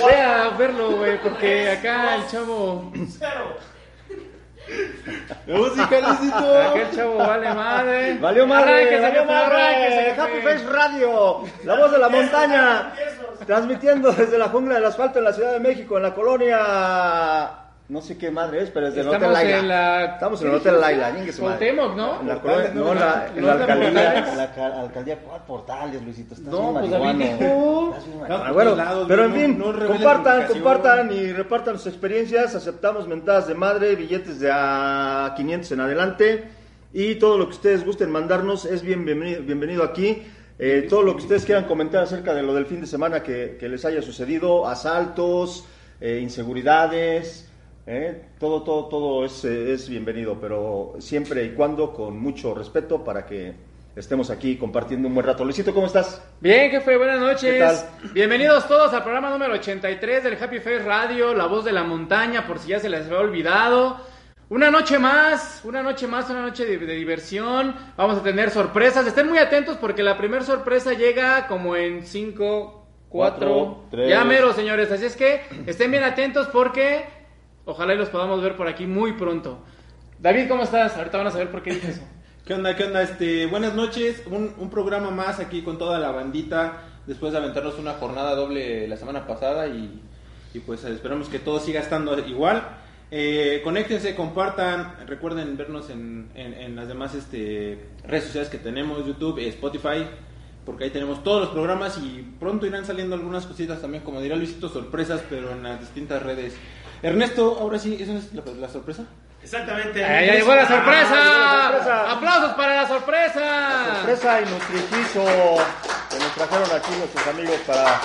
Voy a verlo, güey, porque acá el chavo... Música, Luisito. Acá el chavo vale madre. Valió madre, Arránquese, valió madre. Happy. Face Radio, la voz de la montaña, transmitiendo desde la jungla del asfalto en la Ciudad de México, en la colonia. No sé qué madre es, pero es del Hotel Laila. la... Estamos en el Hotel Laila. Cuauhtémoc, ¿no? En la colonia, no, la, en ¿No la es la alcaldía. En la ca- alcaldía, ¿cuál portales, Luisito? Estás No, pues. David por Bueno, pero en fin, compartan, compartan y repartan sus experiencias. Aceptamos mentadas de madre, billetes de a 500 en adelante. Y todo lo que ustedes gusten mandarnos es bien bienvenido, bienvenido aquí. Eh, todo lo que ustedes quieran comentar acerca de lo del fin de semana que, que les haya sucedido, asaltos, eh, inseguridades, eh, todo, todo, todo es, eh, es bienvenido, pero siempre y cuando con mucho respeto para que estemos aquí compartiendo un buen rato. Luisito, ¿cómo estás? Bien, jefe, buenas noches. ¿Qué tal? Bienvenidos todos al programa número 83 del Happy Face Radio, La Voz de la Montaña, por si ya se les había olvidado. Una noche más, una noche más, una noche de, de diversión. Vamos a tener sorpresas. Estén muy atentos porque la primera sorpresa llega como en 5, 4, Cuatro, tres. ya mero, señores. Así es que estén bien atentos porque ojalá y los podamos ver por aquí muy pronto. David, ¿cómo estás? Ahorita van a saber por qué dije eso. ¿Qué onda? ¿Qué onda? Este, buenas noches. Un, un programa más aquí con toda la bandita. Después de aventarnos una jornada doble la semana pasada y, y pues esperamos que todo siga estando igual. Eh, conéctense, compartan, recuerden vernos en, en- en las demás este, redes sociales que tenemos, YouTube, Spotify, porque ahí tenemos todos los programas y pronto irán saliendo algunas cositas también, como dirá Luisito, sorpresas, pero en las distintas redes. Ernesto, ahora sí, ¿eso es la, la sorpresa? Exactamente. ¡Ay, ya llegó la sorpresa! Ah, llegó la sorpresa. ¡Aplausos para la sorpresa! Sorpresa y nutrificio que nos trajeron aquí nuestros amigos para,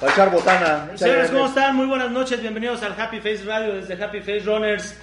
para echar botana. Señores, ¿cómo están? Muy buenas noches, bienvenidos al Happy Face Radio desde Happy Face Runners.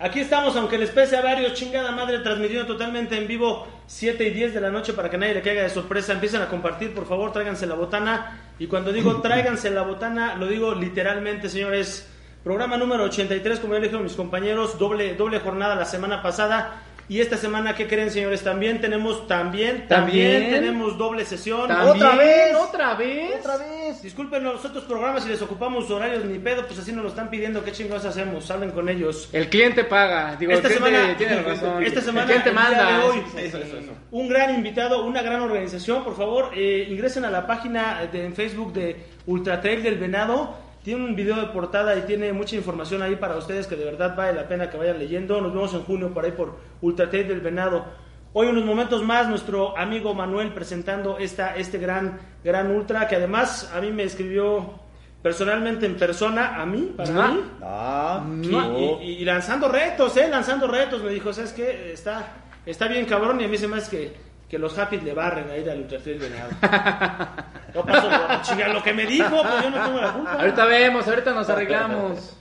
Aquí estamos, aunque les pese a varios, chingada madre, transmitiendo totalmente en vivo 7 y 10 de la noche para que nadie le caiga de sorpresa. Empiecen a compartir, por favor, tráiganse la botana. Y cuando digo tráiganse la botana, lo digo literalmente, señores. Programa número 83, como ya le dijeron mis compañeros, doble, doble jornada la semana pasada. Y esta semana, ¿qué creen, señores? También tenemos, también, también, ¿También? tenemos doble sesión. ¿También? ¿Otra vez? ¿Otra vez? Otra vez. Disculpen los otros programas si les ocupamos horarios ni pedo, pues así nos lo están pidiendo, ¿qué chingados hacemos? Hablen con ellos. El cliente paga. Digo, Esta el cliente semana- tiene razón. esta semana, el cliente manda. de hoy, Eso, eso, eso. Un gran invitado, una gran organización, por favor, eh, ingresen a la página de, en Facebook de Ultra Trail del Venado. Tiene un video de portada y tiene mucha información ahí para ustedes que de verdad vale la pena que vayan leyendo. Nos vemos en junio por ahí por Ultra Trail del Venado. Hoy unos momentos más nuestro amigo Manuel presentando esta, este gran, gran ultra que además a mí me escribió personalmente en persona, a mí, para Ah. mí. Ah, Y, no. y- y lanzando retos, ¿eh? Lanzando retos. Me dijo, ¿sabes qué? Está, está bien cabrón y a mí se me hace que, que los happy le barren ahí al Ultratrail Venado. No pasó, no, chinga, lo que me dijo, pues yo no tengo la culpa. Ahorita vemos, ahorita nos arreglamos.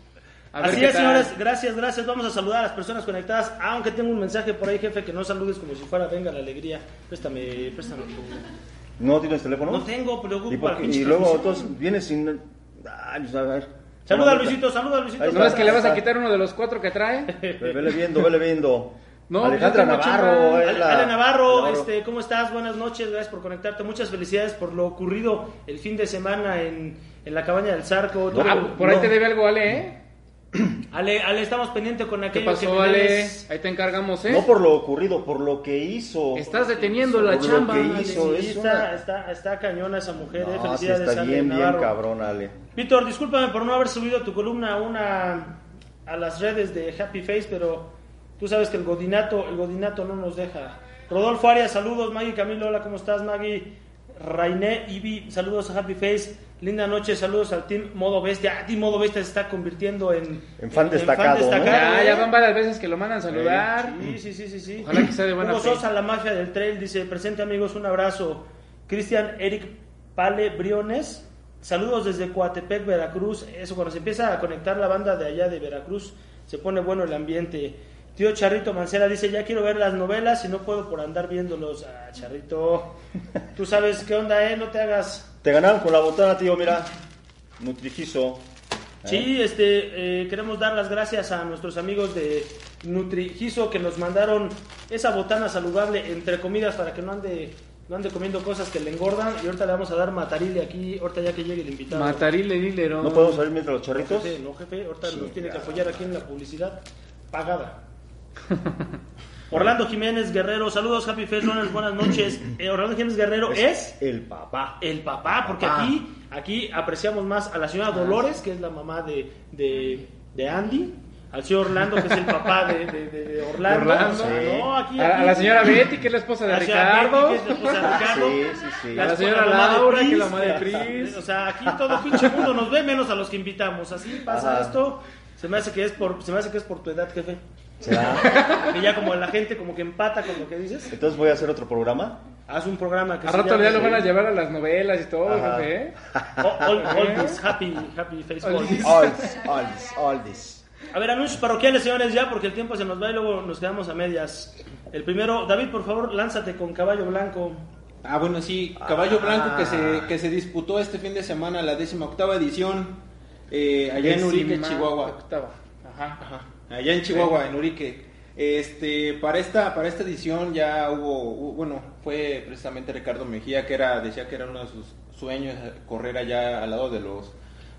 A Así es, señores, gracias, gracias. Vamos a saludar a las personas conectadas. Aunque tengo un mensaje por ahí, jefe, que no saludes como si fuera venga la alegría. Préstame, préstame. tu- ¿No tienes teléfono? No tengo, pero ¿Y, por qué? luego entonces vienes sin... Ay, pues, a ver. Saluda a. Luisito, saluda a Luisito. ¿No es que le vas a quitar uno de los cuatro que trae? Ve- Vele viendo, vele viendo. No, Alejandra Navarro. Ale, la- Ale Navarro, Navarro. este, ¿cómo estás? Buenas noches, gracias por conectarte. Muchas felicidades por lo ocurrido el fin de semana en, en la cabaña del Zarco. Ah, por ahí te debe algo, Ale, ¿eh? Ale, Ale, estamos pendientes con ¿Qué aquello que pasó, me Ale? Ahí te encargamos, ¿eh? No por lo ocurrido, por lo que hizo. Estás deteniendo la Por lo chamba. que Ale. hizo. Sí, es está, una- está, está cañona esa mujer, eh. No, sí felicidades está Ale bien, bien cabrón, Ale. Víctor, discúlpame por no haber subido tu columna a una a las redes de Happy Face, pero tú sabes que el godinato, el godinato no nos deja. Rodolfo Arias, saludos, Maggie Camilo, hola, ¿cómo estás, Maggie? Rainé Ibi, saludos a Happy Face. Linda noche, saludos al Team Modo Bestia. Ah, Team Modo Bestia se está convirtiendo en, En fan destacado, ¿no? Ya, ¿eh? ya van varias veces que lo mandan a saludar. Sí, sí, sí, sí, sí. Ojalá que sea de buena Hugo fe. Sosa, la mafia del trail, dice, presente amigos, un abrazo. Cristian Eric Pale Briones, Saludos desde Coatepec, Veracruz. Eso, cuando se empieza a conectar la banda de allá de Veracruz, se pone bueno el ambiente. Tío Charrito Mancera dice, ya quiero ver las novelas y no puedo por andar viéndolos. Ah, Charrito, tú sabes qué onda, ¿eh? No te hagas... Te ganaron con la botana, tío, mira. Nutrigiso. Sí, este, eh, queremos dar las gracias a nuestros amigos de Nutrigiso que nos mandaron esa botana saludable entre comidas para que no ande, no ande comiendo cosas que le engordan. Y ahorita le vamos a dar matarile aquí, ahorita ya que llegue el invitado. Matarile, dilero. ¿No podemos salir mientras los charritos? Jefe, no, jefe, ahorita nos tiene que apoyar aquí en la publicidad pagada. Orlando Jiménez Guerrero, saludos Happy Face Runners, buenas noches. Eh, Orlando Jiménez Guerrero es El papá. el papá, porque Papá. aquí, aquí apreciamos más a la señora Dolores, que es la mamá de, de, de Andy, al señor Orlando, que es el papá de, de- de- de Orlando. No, aquí, A, la señora Betty, que es la esposa de Ricardo. A la señora Laura, que es la mamá de Pris. O sea, aquí todo pinche mundo nos ve menos a los que invitamos. Así pasa Ajá. esto. Se me hace que es por, se me hace que es por tu edad, jefe. ¿Será? Que ya como la gente como que empata con lo que dices. Entonces voy a hacer otro programa. Haz un programa que A se rato ya lo van a llevar a las novelas y todo, Ajá. jefe. ¿eh? All, all- all this happy, happy face All all this. All this, all this, all this. A ver, anuncios parroquiales, señores, ya, porque el tiempo se nos va y luego nos quedamos a medias. El primero, David, por favor, lánzate con caballo blanco. Ah, bueno, sí, Caballo Ah. Blanco que se, que se disputó este fin de semana, la décima octava edición, eh, allá en Urique, Chihuahua. octava. Ajá. Ajá, allá en Chihuahua, en Urique. Este, para esta, para esta edición ya hubo, hu- bueno, fue precisamente Ricardo Mejía que era, decía que era uno de sus sueños eh, correr allá al lado de los,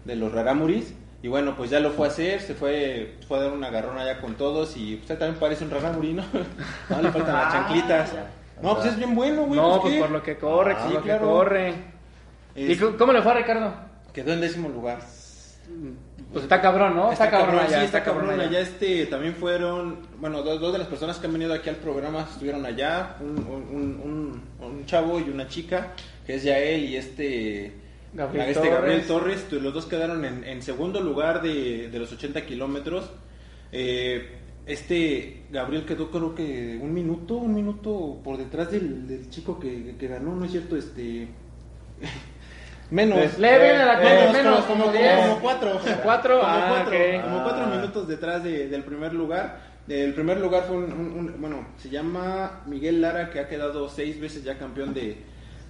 de los Raramuris. Y bueno, pues ya lo fue a hacer, se fue, fue a dar un agarrón allá con todos y usted también parece un Raramuri, ¿no? no le faltan las chanclitas. No, pues es bien bueno, güey. No, pues ¿qué? por lo que corre, Ah, por sí, lo que claro. corre. ¿Y Es- cómo- cómo le fue a Ricardo? Quedó en décimo lugar. Pues está cabrón, ¿no? Está, cabrón, allá. sí, está cabrón allá. allá. Este, también fueron, bueno, dos, dos de las personas que han venido aquí al programa estuvieron allá, un, un, un, un chavo y una chica, que es Yael y este Gabriel este Torres. Gabriel Torres. Los dos quedaron en, en segundo lugar de, de los 80 kilómetros. Eh, este Gabriel quedó creo que un minuto, un minuto por detrás del, del chico que, que ganó, ¿no es cierto? Este... Menos. Pues, leve a la cuenta, menos, como, como como, cuatro. cuatro, como ah, cuatro, ok. como cuatro Ah. minutos detrás de- del primer lugar. El primer lugar fue un, un- un- bueno, se llama Miguel Lara, que ha quedado seis veces ya campeón de,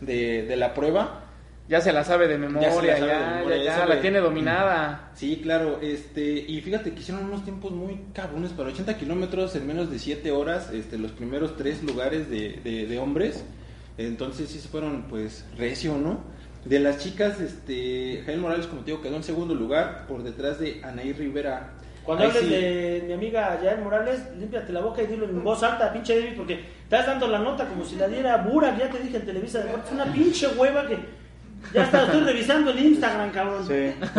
de, de la prueba. Ya se la sabe de memoria, Ya se la ya, sabe de ya, memoria, ya, ya sabe. la tiene dominada. Sí, claro, este, y fíjate que hicieron unos tiempos muy cabrones para 80 kilómetros en menos de 7 horas, este, los primeros tres lugares de, de, de hombres, entonces sí se fueron, pues, recio, ¿no? De las chicas, este, Jael Morales, como te digo, quedó en segundo lugar, por detrás de Anaí Rivera. Cuando Ahí hables sí. de mi amiga Yael Morales, límpiate la boca y dilo en voz alta, pinche David, porque estás dando la nota como si la diera Burak, ya te dije en Televisa Deportes, una pinche hueva que ya está, estoy revisando el Instagram, cabrón. Sí.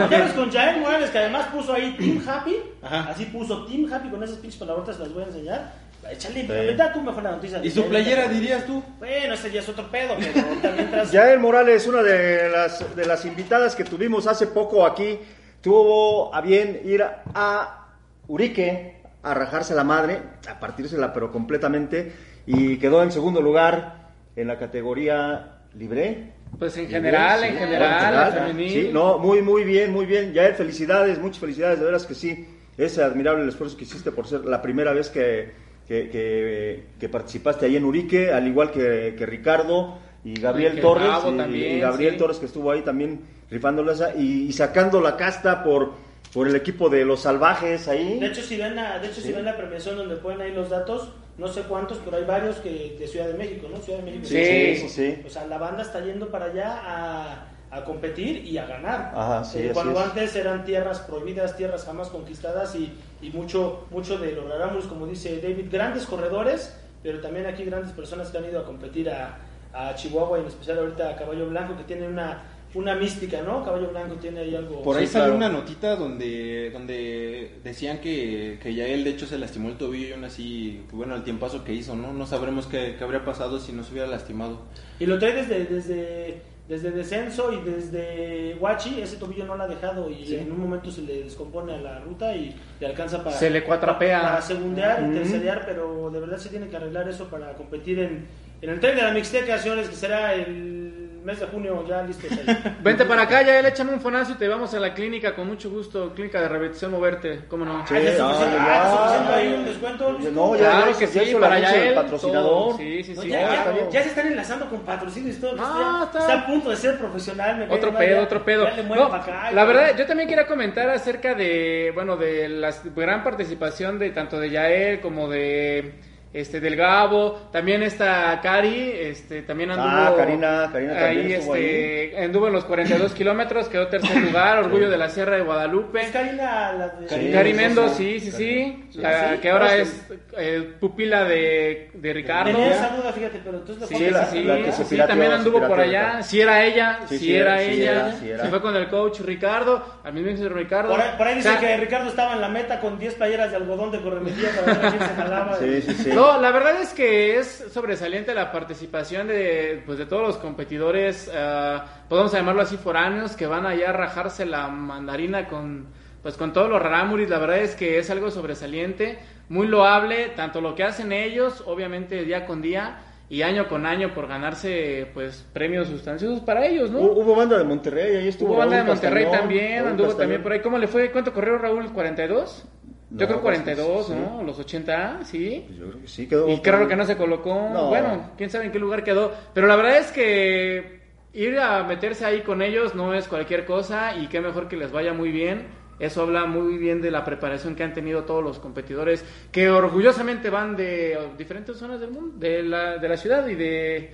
Ves con Yael Morales, que además puso ahí Team Happy, Ajá. así puso Team Happy con esas pinches palabrotas, las voy a enseñar. Échale, Sí. pero da tú mejor la noticia. ¿Y su playera dirías tú? Bueno, ese ya es otro pedo, pero mientras... Yael Morales, una de las, de las invitadas que tuvimos hace poco aquí, tuvo a bien ir a Urique a rajarse la madre, a partírsela pero completamente, y quedó en segundo lugar en la categoría libre. Pues en general, Sí, en general, la femenil. Sí, no, muy, muy bien, muy bien. Yael, felicidades, muchas felicidades, de veras que sí. Es admirable el esfuerzo que hiciste por ser la primera vez que, que, que- que participaste ahí en Urique, al igual que, que Ricardo y Gabriel Torres. Y, también, y Gabriel sí. Torres que estuvo ahí también rifándola esa y, y sacando la casta por, por el equipo de los salvajes ahí. De hecho, si ven la, de hecho, si ven la premiación donde ponen ahí los datos, no sé cuántos, pero hay varios que de Ciudad de México, ¿no? Ciudad de México. Sí. sí, sí, sí. O sea, la banda está yendo para allá a, a competir y a ganar. Ajá, sí, Eh, cuando es. antes eran tierras prohibidas, tierras jamás conquistadas y, y mucho, mucho de los como dice David, grandes corredores, pero también aquí grandes personas que han ido a competir a, a Chihuahua y en especial ahorita a Caballo Blanco, que tiene una, una mística, ¿no? Caballo Blanco tiene ahí algo... Por ahí Sí, salió claro. una notita donde donde decían que, que ya él de hecho se lastimó el tobillo y aún así, pues, bueno, el tiempazo que hizo, ¿no? No sabremos qué, qué habría pasado si no se hubiera lastimado. Y lo trae desde, desde, desde descenso y desde Huachi, ese tobillo no lo ha dejado y en un momento se le descompone a la ruta y le alcanza para... Se le cuatrapea. Para segundear y tercerear, pero de verdad se tiene que arreglar eso para competir en, en el tren de la Mixteca, señores, que será el mes de junio ya listos ahí. Vente para acá, ya él échame un fonazo y te vamos a la clínica con mucho gusto. Clínica de rehabilitación moverte, ¿cómo no? Sí, ya se no, ah, ahí un descuento. No, ya, Claro ya que sí, el para allá él, patrocinador. todo. Sí, sí, No, sí. ya, se están enlazando con patrocinios y todo. Está- está... a punto de ser profesional. Otro mal, pedo, ya- otro pedo. le la ya. verdad, yo también quería comentar acerca de, bueno, de la gran participación de tanto de Yael como de este del Gabo, también esta Cari, este también anduvo Ah, Karina, Karina también ahí, estuvo este, anduvo en los 42 kilómetros, quedó tercer lugar, orgullo de la Sierra de Guadalupe. Es Karina la de... Sí, Cari sí, Mendoz, sí, sí, sí, Karina. sí, la ¿Sí? que ahora Ah, es eh, pupila de, de Ricardo. Tenía esa duda, fíjate, pero entonces... Sí, Sí, sí, la- sí, la que se sí, también se anduvo por allá. Si era ella, Sí, si sí era ella. Se fue con el coach Ricardo, al mismo Ricardo. Por ahí, por ahí dice O sea, que Ricardo estaba en la meta con 10 playeras de algodón de corremetía para ver a quién se jalaba. Sí, sí, sí. No, la verdad es que es sobresaliente la participación de, pues, de todos los competidores, ah, podemos llamarlo así, foráneos, que van allá a rajarse la mandarina con, pues, con todos los rarámuris. La verdad es que es algo sobresaliente, muy loable, tanto lo que hacen ellos, obviamente día con día, y año con año por ganarse pues premios sustanciosos para ellos, ¿no? Hu- Hubo banda de Monterrey, ahí estuvo Hubo banda de Monterrey Castañón, también, Raúl anduvo Castañón. también por ahí. ¿Cómo le fue? ¿Cuánto corrió Raúl? ¿42? No, Yo creo pues, 42, sí. ¿no? Los 80, sí. Pues yo creo que sí quedó. Y claro que no se colocó. No. Bueno, quién sabe en qué lugar quedó. Pero la verdad es que ir a meterse ahí con ellos no es cualquier cosa y qué mejor que les vaya muy bien. Eso habla muy bien de la preparación que han tenido todos los competidores que orgullosamente van de diferentes zonas del mundo, de la, de la ciudad y de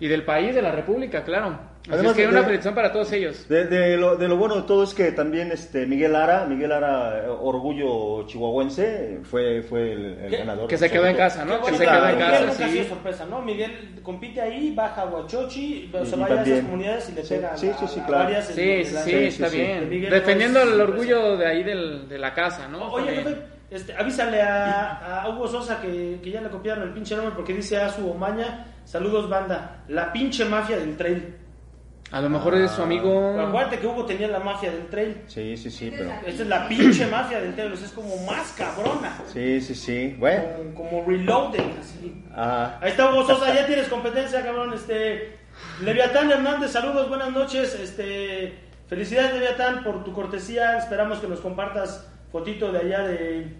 y del país, de la República, claro. Así Además es que de- una felicitación para todos ellos. De, de lo, de lo bueno de todo es que también este Miguel Ara, Miguel Ara, eh, orgullo chihuahuense, fue, fue el, ganador. Que se quedó en casa, ¿no? Que se quedó en casa, sí. sorpresa, ¿no? Miguel compite ahí, baja a Huachochi, se vaya a esas también. comunidades y le Sí, pega sí, a- sí, sí, a claro. varias Sí, sí, la- sí, sí, está sí. bien. Miguel Defendiendo no es el sorpresa. orgullo de ahí del, de la casa, ¿no? Oye, este, avísale a, a Hugo Sosa que, que ya le copiaron el pinche nombre porque dice a su Omaña, saludos banda, la pinche mafia del trail. A lo mejor es su amigo. Acuérdate que Hugo tenía la mafia del trail. Sí, sí, sí, pero. Esta es la pinche mafia del trail, o sea, es como más cabrona. Sí, sí, sí. Bueno. Como, como reloaded, así. Ajá. Ahí está Hugo Sosa, ya tienes competencia, cabrón. Este, Leviatán Hernández, saludos, buenas noches. Este, felicidades Leviatán por tu cortesía. Esperamos que nos compartas fotito de allá de,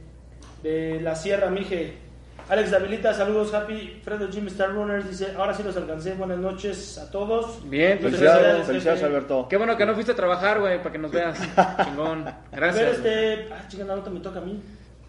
de la Sierra Mije. Alex Davilita, saludos, Happy. Fredo Jim Star Runners dice, ahora sí los alcancé. Buenas noches a todos. Bien, pues, Felicidades, felicidades. Alberto. Qué bueno que no fuiste a trabajar, güey, para que nos veas. Chingón. A ver, Gracias. este, ah, chica, la nota me toca a mí.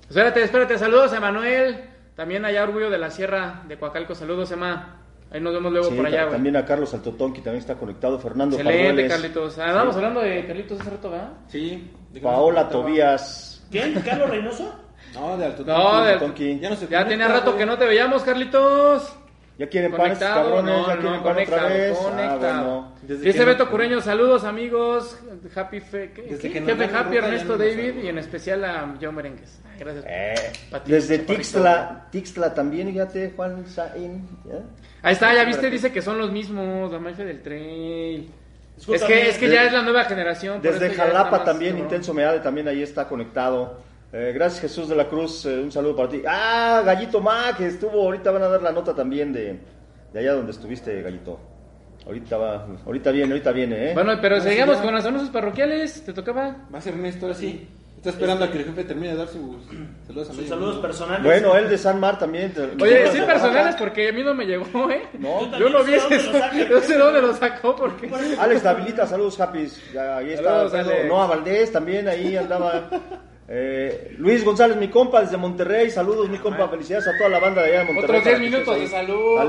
Espérate, espérate. Saludos a Emanuel. También allá, Orgullo de la Sierra de Coacalco. Saludos, Emma. Ahí nos vemos luego Sí, por allá, güey. también a Carlos Altotonqui también está conectado. Fernando Excelente, Pardueles, Carlitos. Ah, Estábamos hablando de Carlitos hace rato, ¿verdad? Sí. ¿de qué Paola? Tobías. ¿Quién? ¿Carlos Reynoso? No, de Alto No, de-. Ya no se Ya conecta, tenía rato que no te veíamos, Carlitos. Ya quieren Conectado, cabrones, no, ya no, quieren pan conectado, otra vez. conectado. Ah, bueno. Dice Beto no- Cureño, saludos amigos, Happy Fe, ¿qué? Desde ¿Qué? que nos Jefe Happy Ernesto no David y en especial a Joe Merengues. Gracias. Eh, ti, desde. Tixtla, Tixtla también, fíjate, Juan Saín. ¿ya? Ahí está, ya viste, dice que son los mismos, la mafia del trail. Es que, es que ya es la nueva generación. Desde Jalapa más también. Intenso Meade también ahí está conectado. Eh, gracias Jesús de la Cruz, eh, un saludo para ti. Ah, Gallito Ma, que estuvo, ahorita van a dar la nota también de, de allá donde estuviste, Gallito. Ahorita va, ahorita viene, ahorita viene, ¿eh? Bueno, pero No, sí, seguimos con los anuncios parroquiales, ¿te tocaba? Va a ser Ernesto, ahora sí. Está esperando a que el jefe termine de dar sus saludos a Sus personales. Bueno, el de San Mar también. te- Oye, sí personales porque a mí no me llegó, ¿eh? No, Yo no vi saca. no sé dónde lo sacó porque... Alex Davilita, saludos, Happys. Ya, ahí está. Saludos. Alex. Noah Valdés también ahí andaba. Eh, Luis González, mi compa desde Monterrey. Saludos, mi compa. Felicidades a toda la banda de allá de Monterrey. Otros para 10 que minutos de salud.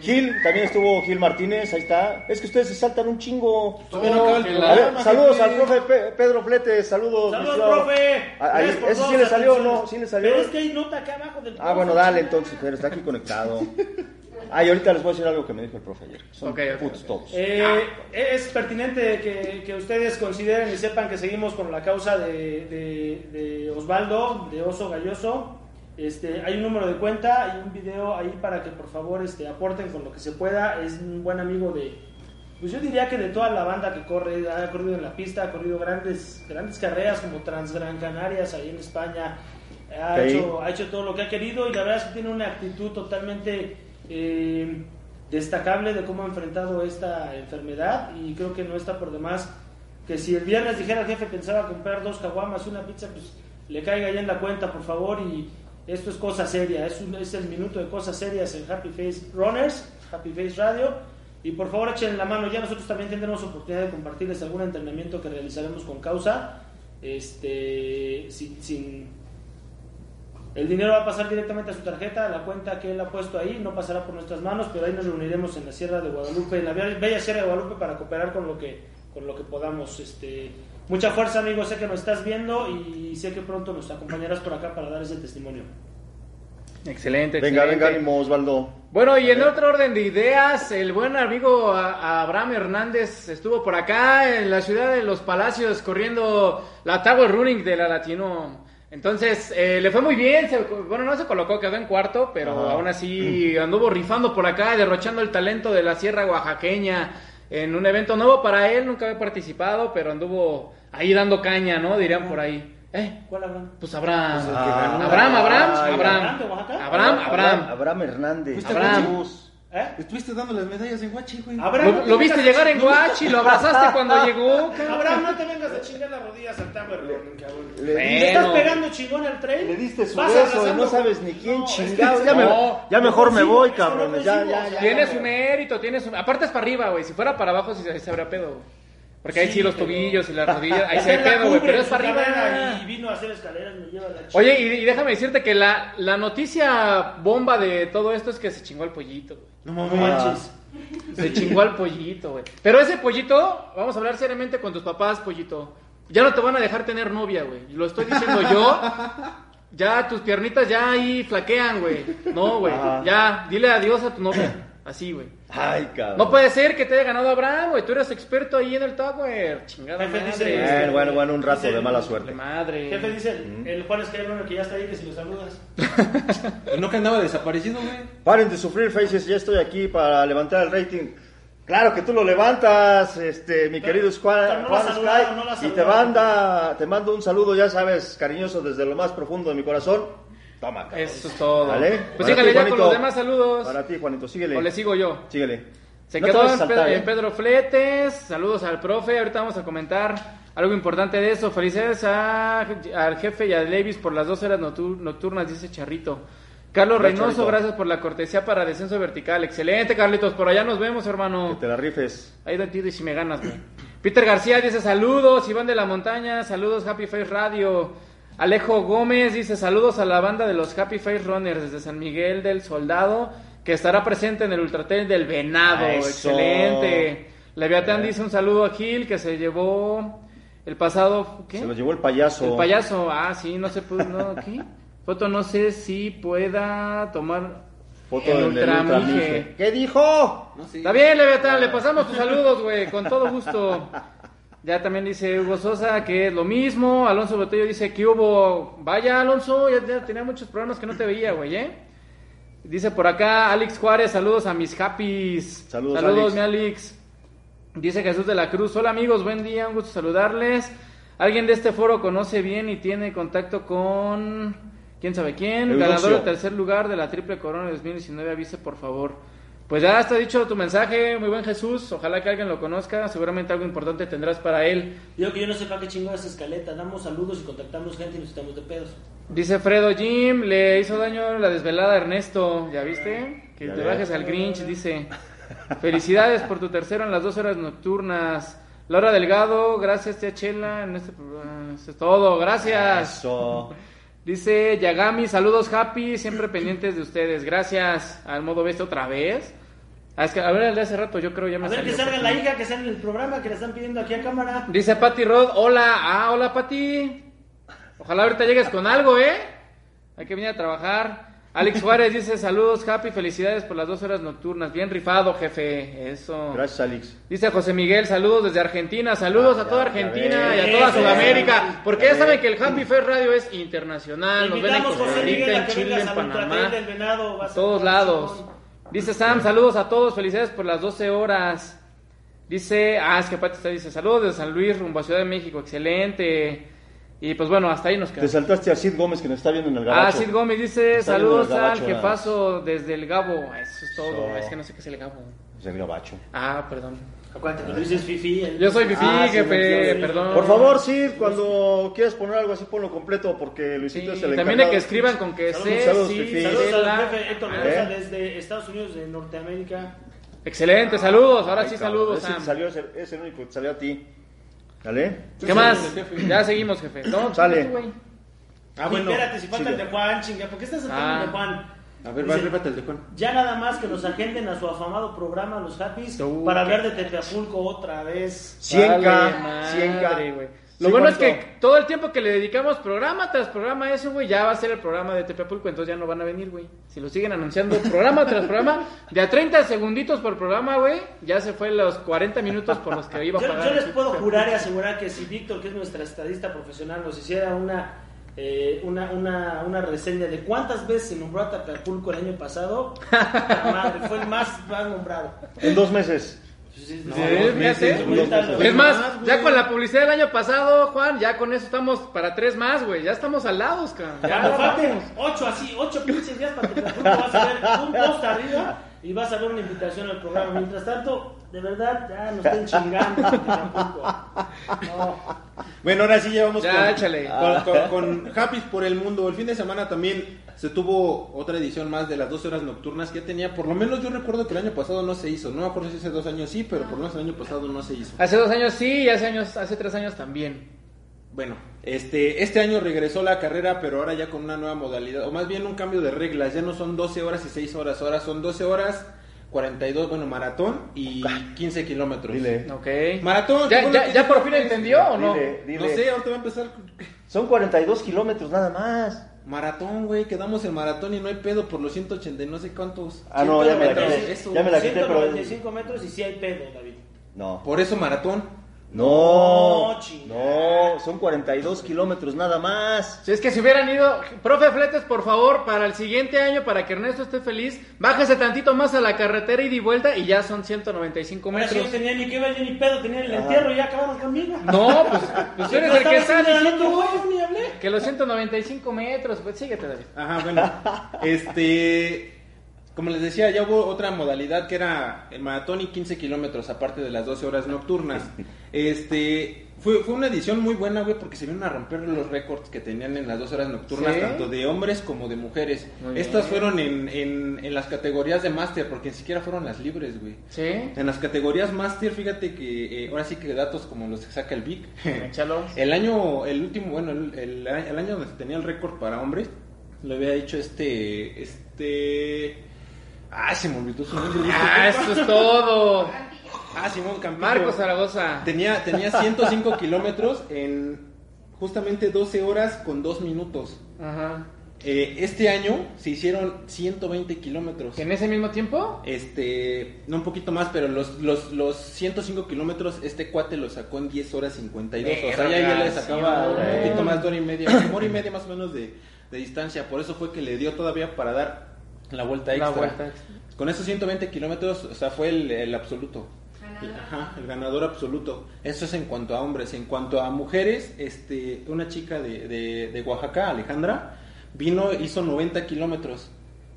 Gil, también estuvo Gil Martínez. Ahí está. Es que ustedes se saltan un chingo. No la- saludos al profe Pe- Pedro Flete. Saludos, Saludos, profe. Ah, ahí- ¿Ese sí le salió o no? ¿Sí le salió? Pero es que hay nota acá abajo del Ah, bueno, dale entonces, pero está aquí conectado. Ah, y ahorita les voy a decir algo que me dijo el profe ayer. Son Ok, ok, putos todos. Eh, es pertinente que, que ustedes consideren y sepan que seguimos con la causa de, de- de Osvaldo, de Oso Galloso. Este, hay un número de cuenta y un video ahí para que por favor este, aporten con lo que se pueda. Es un buen amigo de, pues yo diría que de toda la banda que corre, ha corrido en la pista, ha corrido grandes, grandes carreras como Transgran Canarias ahí en España. Ha, hecho, ha hecho todo lo que ha querido y la verdad es que tiene una actitud totalmente... eh, destacable de cómo ha enfrentado esta enfermedad y creo que no está por demás que si el viernes dijera el jefe pensaba comprar dos caguamas y una pizza, pues le caiga ya en la cuenta, por favor, y esto es cosa seria, es, un- es el minuto de cosas serias en Happy Face Runners, Happy Face Radio, y por favor echen la mano, ya nosotros también tendremos oportunidad de compartirles algún entrenamiento que realizaremos con causa, este, sin, sin- el dinero va a pasar directamente a su tarjeta, a la cuenta que él ha puesto ahí, no pasará por nuestras manos, pero ahí nos reuniremos en la Sierra de Guadalupe, en la bella Sierra de Guadalupe para cooperar con lo que, con lo que podamos. Este, mucha fuerza, amigo, sé que nos estás viendo y sé que pronto nos acompañarás por acá para dar ese testimonio. Excelente, Venga, excelente. venga, ánimo, Osvaldo. Bueno, y en otro orden de ideas, el buen amigo Abraham Hernández estuvo por acá en la ciudad de Los Palacios corriendo la Tower Running de la Latino. Entonces, eh, le fue muy bien. se- bueno, no se colocó, quedó en cuarto, pero Ajá. aún así anduvo rifando por acá, derrochando el talento de la Sierra Oaxaqueña en un evento nuevo para él. Nunca había participado, pero anduvo ahí dando caña, ¿no? Dirían por ahí. Eh, ¿Cuál habrá? pues Abraham. Pues que ganó. Abraham, Abraham, Abraham. ¿Abraham? Abraham, Abraham. Abraham Hernández. ¿Fuiste Abraham. ¿Eh? Estuviste dando las medallas en Guachi, güey. Abraham, Lo, te lo viste llegar en Guachi, lo abrazaste cuando llegó. cabrón. Abraham, no te vengas a chingar las rodillas al cabrón. Le, Bueno. ¿Le estás pegando chingón al tren? le diste su Vas beso y no sabes ni quién No, es que- chingado. Ya, me- No. ya mejor me voy, cabrones. Ya, ya, ya. Tiene su mérito, tiene su... Aparte es para arriba, güey. Si fuera para abajo, sí se, se habría pedo. güey. Porque ahí sí, Sí, los pero- tobillos y las rodillas, ahí se pedo, güey. Pero es para arriba. Y vino a hacer escaleras, me lleva la chingada. Oye, y, y déjame decirte que la, la noticia bomba de todo esto es que se chingó el pollito, güey. No manches. Se chingó al pollito, güey. Pero ese pollito, vamos a hablar seriamente con tus papás, pollito. Ya no te van a dejar tener novia, güey. Lo estoy diciendo yo. Ya tus piernitas ya ahí flaquean, güey. No, güey. Ajá. Ya, dile adiós a tu novia. Así, güey. Ay, cabrón. No puede ser que te haya ganado Abraham, güey. Tú eres experto ahí en el Tower. Chingada Jefe, madre. dice- Bueno, bueno, bueno, un rato Dice- de mala De suerte. madre. Jefe dice el, el Juan Escabrón que ya está ahí, que si lo saludas. ¿No que andaba desaparecido, güey? Paren de sufrir, Faces. Ya estoy aquí para levantar el rating. Claro que tú lo levantas, este, mi querido pero Juan, no Juan saludado, Sky, no y te manda, te mando un saludo, ya sabes, cariñoso desde lo más profundo de mi corazón. Toma, cabrón. Eso es todo. ¿Vale? Pues Para sígale ti, ya con los demás saludos. Para ti, Juanito, síguele. O le sigo yo. Síguele. Se No te quedó vas a en, Pedro, saltar, en ¿eh? Pedro Fletes. Saludos al profe. Ahorita vamos a comentar algo importante de eso. Felicidades a- al jefe y a Levis por las dos horas noctu- nocturnas, dice Charrito. Carlos Gracias, Reynoso, Charrito. gracias por la cortesía para descenso vertical. Excelente, Carlitos. Por allá nos vemos, Que hermano. te la rifes. Ahí de ti y si me ganas, güey. Peter García dice saludos, Iván de la Montaña, saludos Happy Face Radio. Alejo Gómez dice saludos a la banda de los Happy Face Runners desde San Miguel del Soldado, que estará presente en el Ultratel del Venado. Eso. Excelente. Leviatán dice un saludo a Gil que se llevó el pasado. ¿Qué? Se lo llevó el payaso. El payaso. Ah, sí, no se pudo. No, ¿qué? Foto, no sé si pueda tomar. Foto el. Ultramije. ¿Qué dijo? No, sí. Está bien, Leviatán, le pasamos tus saludos, güey, con todo gusto. Ya también dice Hugo Sosa que es lo mismo. Alonso Botello dice que hubo. Vaya, Alonso, ya, ya tenía muchos programas que no te veía, güey, ¿eh? Dice por acá Alex Juárez, saludos a mis happys. Saludos, Alex. mi Alex. Dice Jesús de la Cruz, hola amigos, buen día, un gusto saludarles. Alguien de este foro conoce bien y tiene contacto con quién sabe quién, ganador del tercer lugar de la Triple Corona 2019, avise por favor. Pues ya está dicho tu mensaje, muy buen Jesús, ojalá que alguien lo conozca, seguramente algo importante tendrás para él. Digo que yo no sé para qué chingón es escaleta. Damos saludos y contactamos gente y nos estamos de pedos. Dice Fredo Jim, le hizo daño la desvelada a Ernesto, ¿ya viste? Que Ya te ves. bajes al Grinch, dice. Felicidades por tu tercero en las dos horas nocturnas. Laura Delgado, gracias tía Chela, en este programa. Eso es todo, gracias. Eso. Dice Yagami, saludos happy, siempre pendientes de ustedes, gracias. Al modo bestia otra vez. Ah, es que, a ver, el de hace rato yo creo ya me A ver que salió. salga la hija que sale en el programa que le están pidiendo aquí a cámara. Dice Patty Rod, hola, ah, hola Patty. Ojalá ahorita llegues con algo, ¿eh? Hay que venir a trabajar. Alex Juárez dice saludos, happy, felicidades por las dos horas nocturnas. Bien rifado, jefe. Eso. Gracias, Alex. Dice José Miguel, saludos desde Argentina, saludos Ah, a toda Argentina y a toda Sudamérica, porque ya saben que el Happy Fair Radio es internacional, nos ven en Invitamos Costa José Miguel Rica, a en que Chile, en Panamá, Ultratel del Venado. va a a ser todos lados. Dice Sam, saludos a todos, felicidades por las 12 horas. Dice, ah, es que Pati está, dice, saludos de San Luis rumbo a Ciudad de México, excelente. Y pues bueno, hasta ahí nos Te quedamos. saltaste a Sid Gómez que nos está viendo en el Ah, gabacho. Sid Gómez dice, saludos gabacho, al que paso desde el Gabo. Eso es todo, es que no sé qué es el Gabo. Es el gabacho. Ah, perdón. Acuérdate que Luis es Fifi. el- Yo soy Fifi, Ah, sí, jefe, sí, sí. perdón. Por favor, Sid, cuando quieras poner algo así, ponlo completo porque Sí, Luisito es el también encargado. que escriban con que Saludos, sé, saludos, sí, Fifi. Saludos al la- jefe Héctor Mendoza ¿Eh? desde Estados Unidos de Norteamérica. Excelente, saludos. Ahora Ay, sí, saludos, Sam. salió, es, el, único que te salió a ti. ¿Dale? ¿Qué más? Ya seguimos, jefe. No, Sale. Ah, bueno. espérate, si falta el de Juan, chinga. ¿Por qué estás saltando Ah. el de Juan? A ver, va, el de Juan. Ya nada más que nos agenden a su afamado programa Los Happys Tú, para hablar de Tepeapulco otra vez. 100K, Vale, madre, 100K. güey. Sí, Lo bueno es que todo el tiempo que le dedicamos programa tras programa a eso, güey, ya va a ser el programa de Tepepulco, entonces ya no van a venir, güey. Si lo siguen anunciando programa tras programa, de a 30 segunditos por programa, güey, ya se fue los 40 minutos por los que iba a Yo, pagar. yo les puedo jurar y asegurar que si Víctor, que es nuestra estadista profesional, nos hiciera una, eh, una, una, una reseña de cuántas veces se nombró a Tepeapulco el año pasado, la madre, fue el más, más nombrado. En dos meses. Sí, sí, Sí, no, meses, Es más, ya con la publicidad del año pasado, Juan, ya con eso estamos para tres más, güey. Ya estamos al lado, cabrón. Ya Cuando no falten ocho así, ocho pinches días para Tepeapulco, vas a ver un post arriba y vas a ver una invitación al programa. Mientras tanto, de verdad, ya nos estén chingando. No. Bueno, ahora sí ya vamos Ya, con, échale. con, con- con Happy por el mundo. El fin de semana también se tuvo otra edición más de las 12 horas nocturnas que ya tenía. Por lo menos yo recuerdo que el año pasado no se hizo. No me acuerdo si hace dos años sí, pero por lo menos el año pasado no se hizo. Hace dos años sí, y hace, años, hace tres años también. Bueno, este, este año regresó la carrera, pero ahora ya con una nueva modalidad, o más bien un cambio de reglas. Ya no son 12 horas y 6 horas, ahora son 12 horas, 42, bueno, maratón y 15 kilómetros. Dile. Ok. Maratón. ¿qué ¿Ya, ya, ya por fin entendió o no? Dile, dile. No sé, ahorita va a empezar. Son 42 kilómetros nada más. Maratón, güey, quedamos en maratón y no hay pedo por los 180 y no sé cuántos. Ah, no, ya me la kilómetros. quité. Eso. Ya me la quité, pero. 195 metros y sí hay pedo, David. No. Por eso maratón. No. No, son 42 kilómetros nada más. Si es que si hubieran ido, profe Fletes, por favor, para el siguiente año, para que Ernesto esté feliz, bájese tantito más a la carretera y vuelta y ya son 195 Ahora sí no metros. tenía ni que ver yo ni pedo, tenía el entierro y ya acabaron conmigo. No, pues, pues tú eres el que hablé. que los 195 metros, pues síguete, David. Ajá, bueno. este. Como les decía, ya hubo otra modalidad que era el maratón y 15 kilómetros, aparte de las 12 horas nocturnas. Este. Fue, fue una edición muy buena, güey, porque se vieron a romper los récords que tenían en las 12 horas nocturnas, ¿Sí? tanto de hombres como de mujeres. Muy Estas bien. fueron en, en, en las categorías de máster, porque ni siquiera fueron las libres, güey. ¿Sí? En las categorías máster, fíjate que eh, ahora sí que datos como los que saca el Vic. El año, el último, bueno, el, el- el año donde se tenía el récord para hombres, lo había hecho este, este... Ah, se me olvidó su nombre. Ah, esto es todo. Ah, Simón Campillo. Marco Zaragoza. Tenía, tenía 105 kilómetros en justamente 12 horas con 2 minutos. Ajá. Eh, este año se hicieron 120 kilómetros. ¿En ese mismo tiempo? Este, no un poquito más, pero los, los, los 105 kilómetros, este cuate lo sacó en 10 horas 52. o sea, ya, ya le sacaba un poquito más de hora y media, como hora y media más o menos de, de distancia. Por eso fue que le dio todavía para dar la vuelta extra. La vuelta extra. Con esos 120 kilómetros, o sea, fue el, el absoluto. Ajá, el ganador absoluto. Eso es en cuanto a hombres. En cuanto a mujeres, este, una chica de, de, de Oaxaca, Alejandra, vino, hizo 90 kilómetros.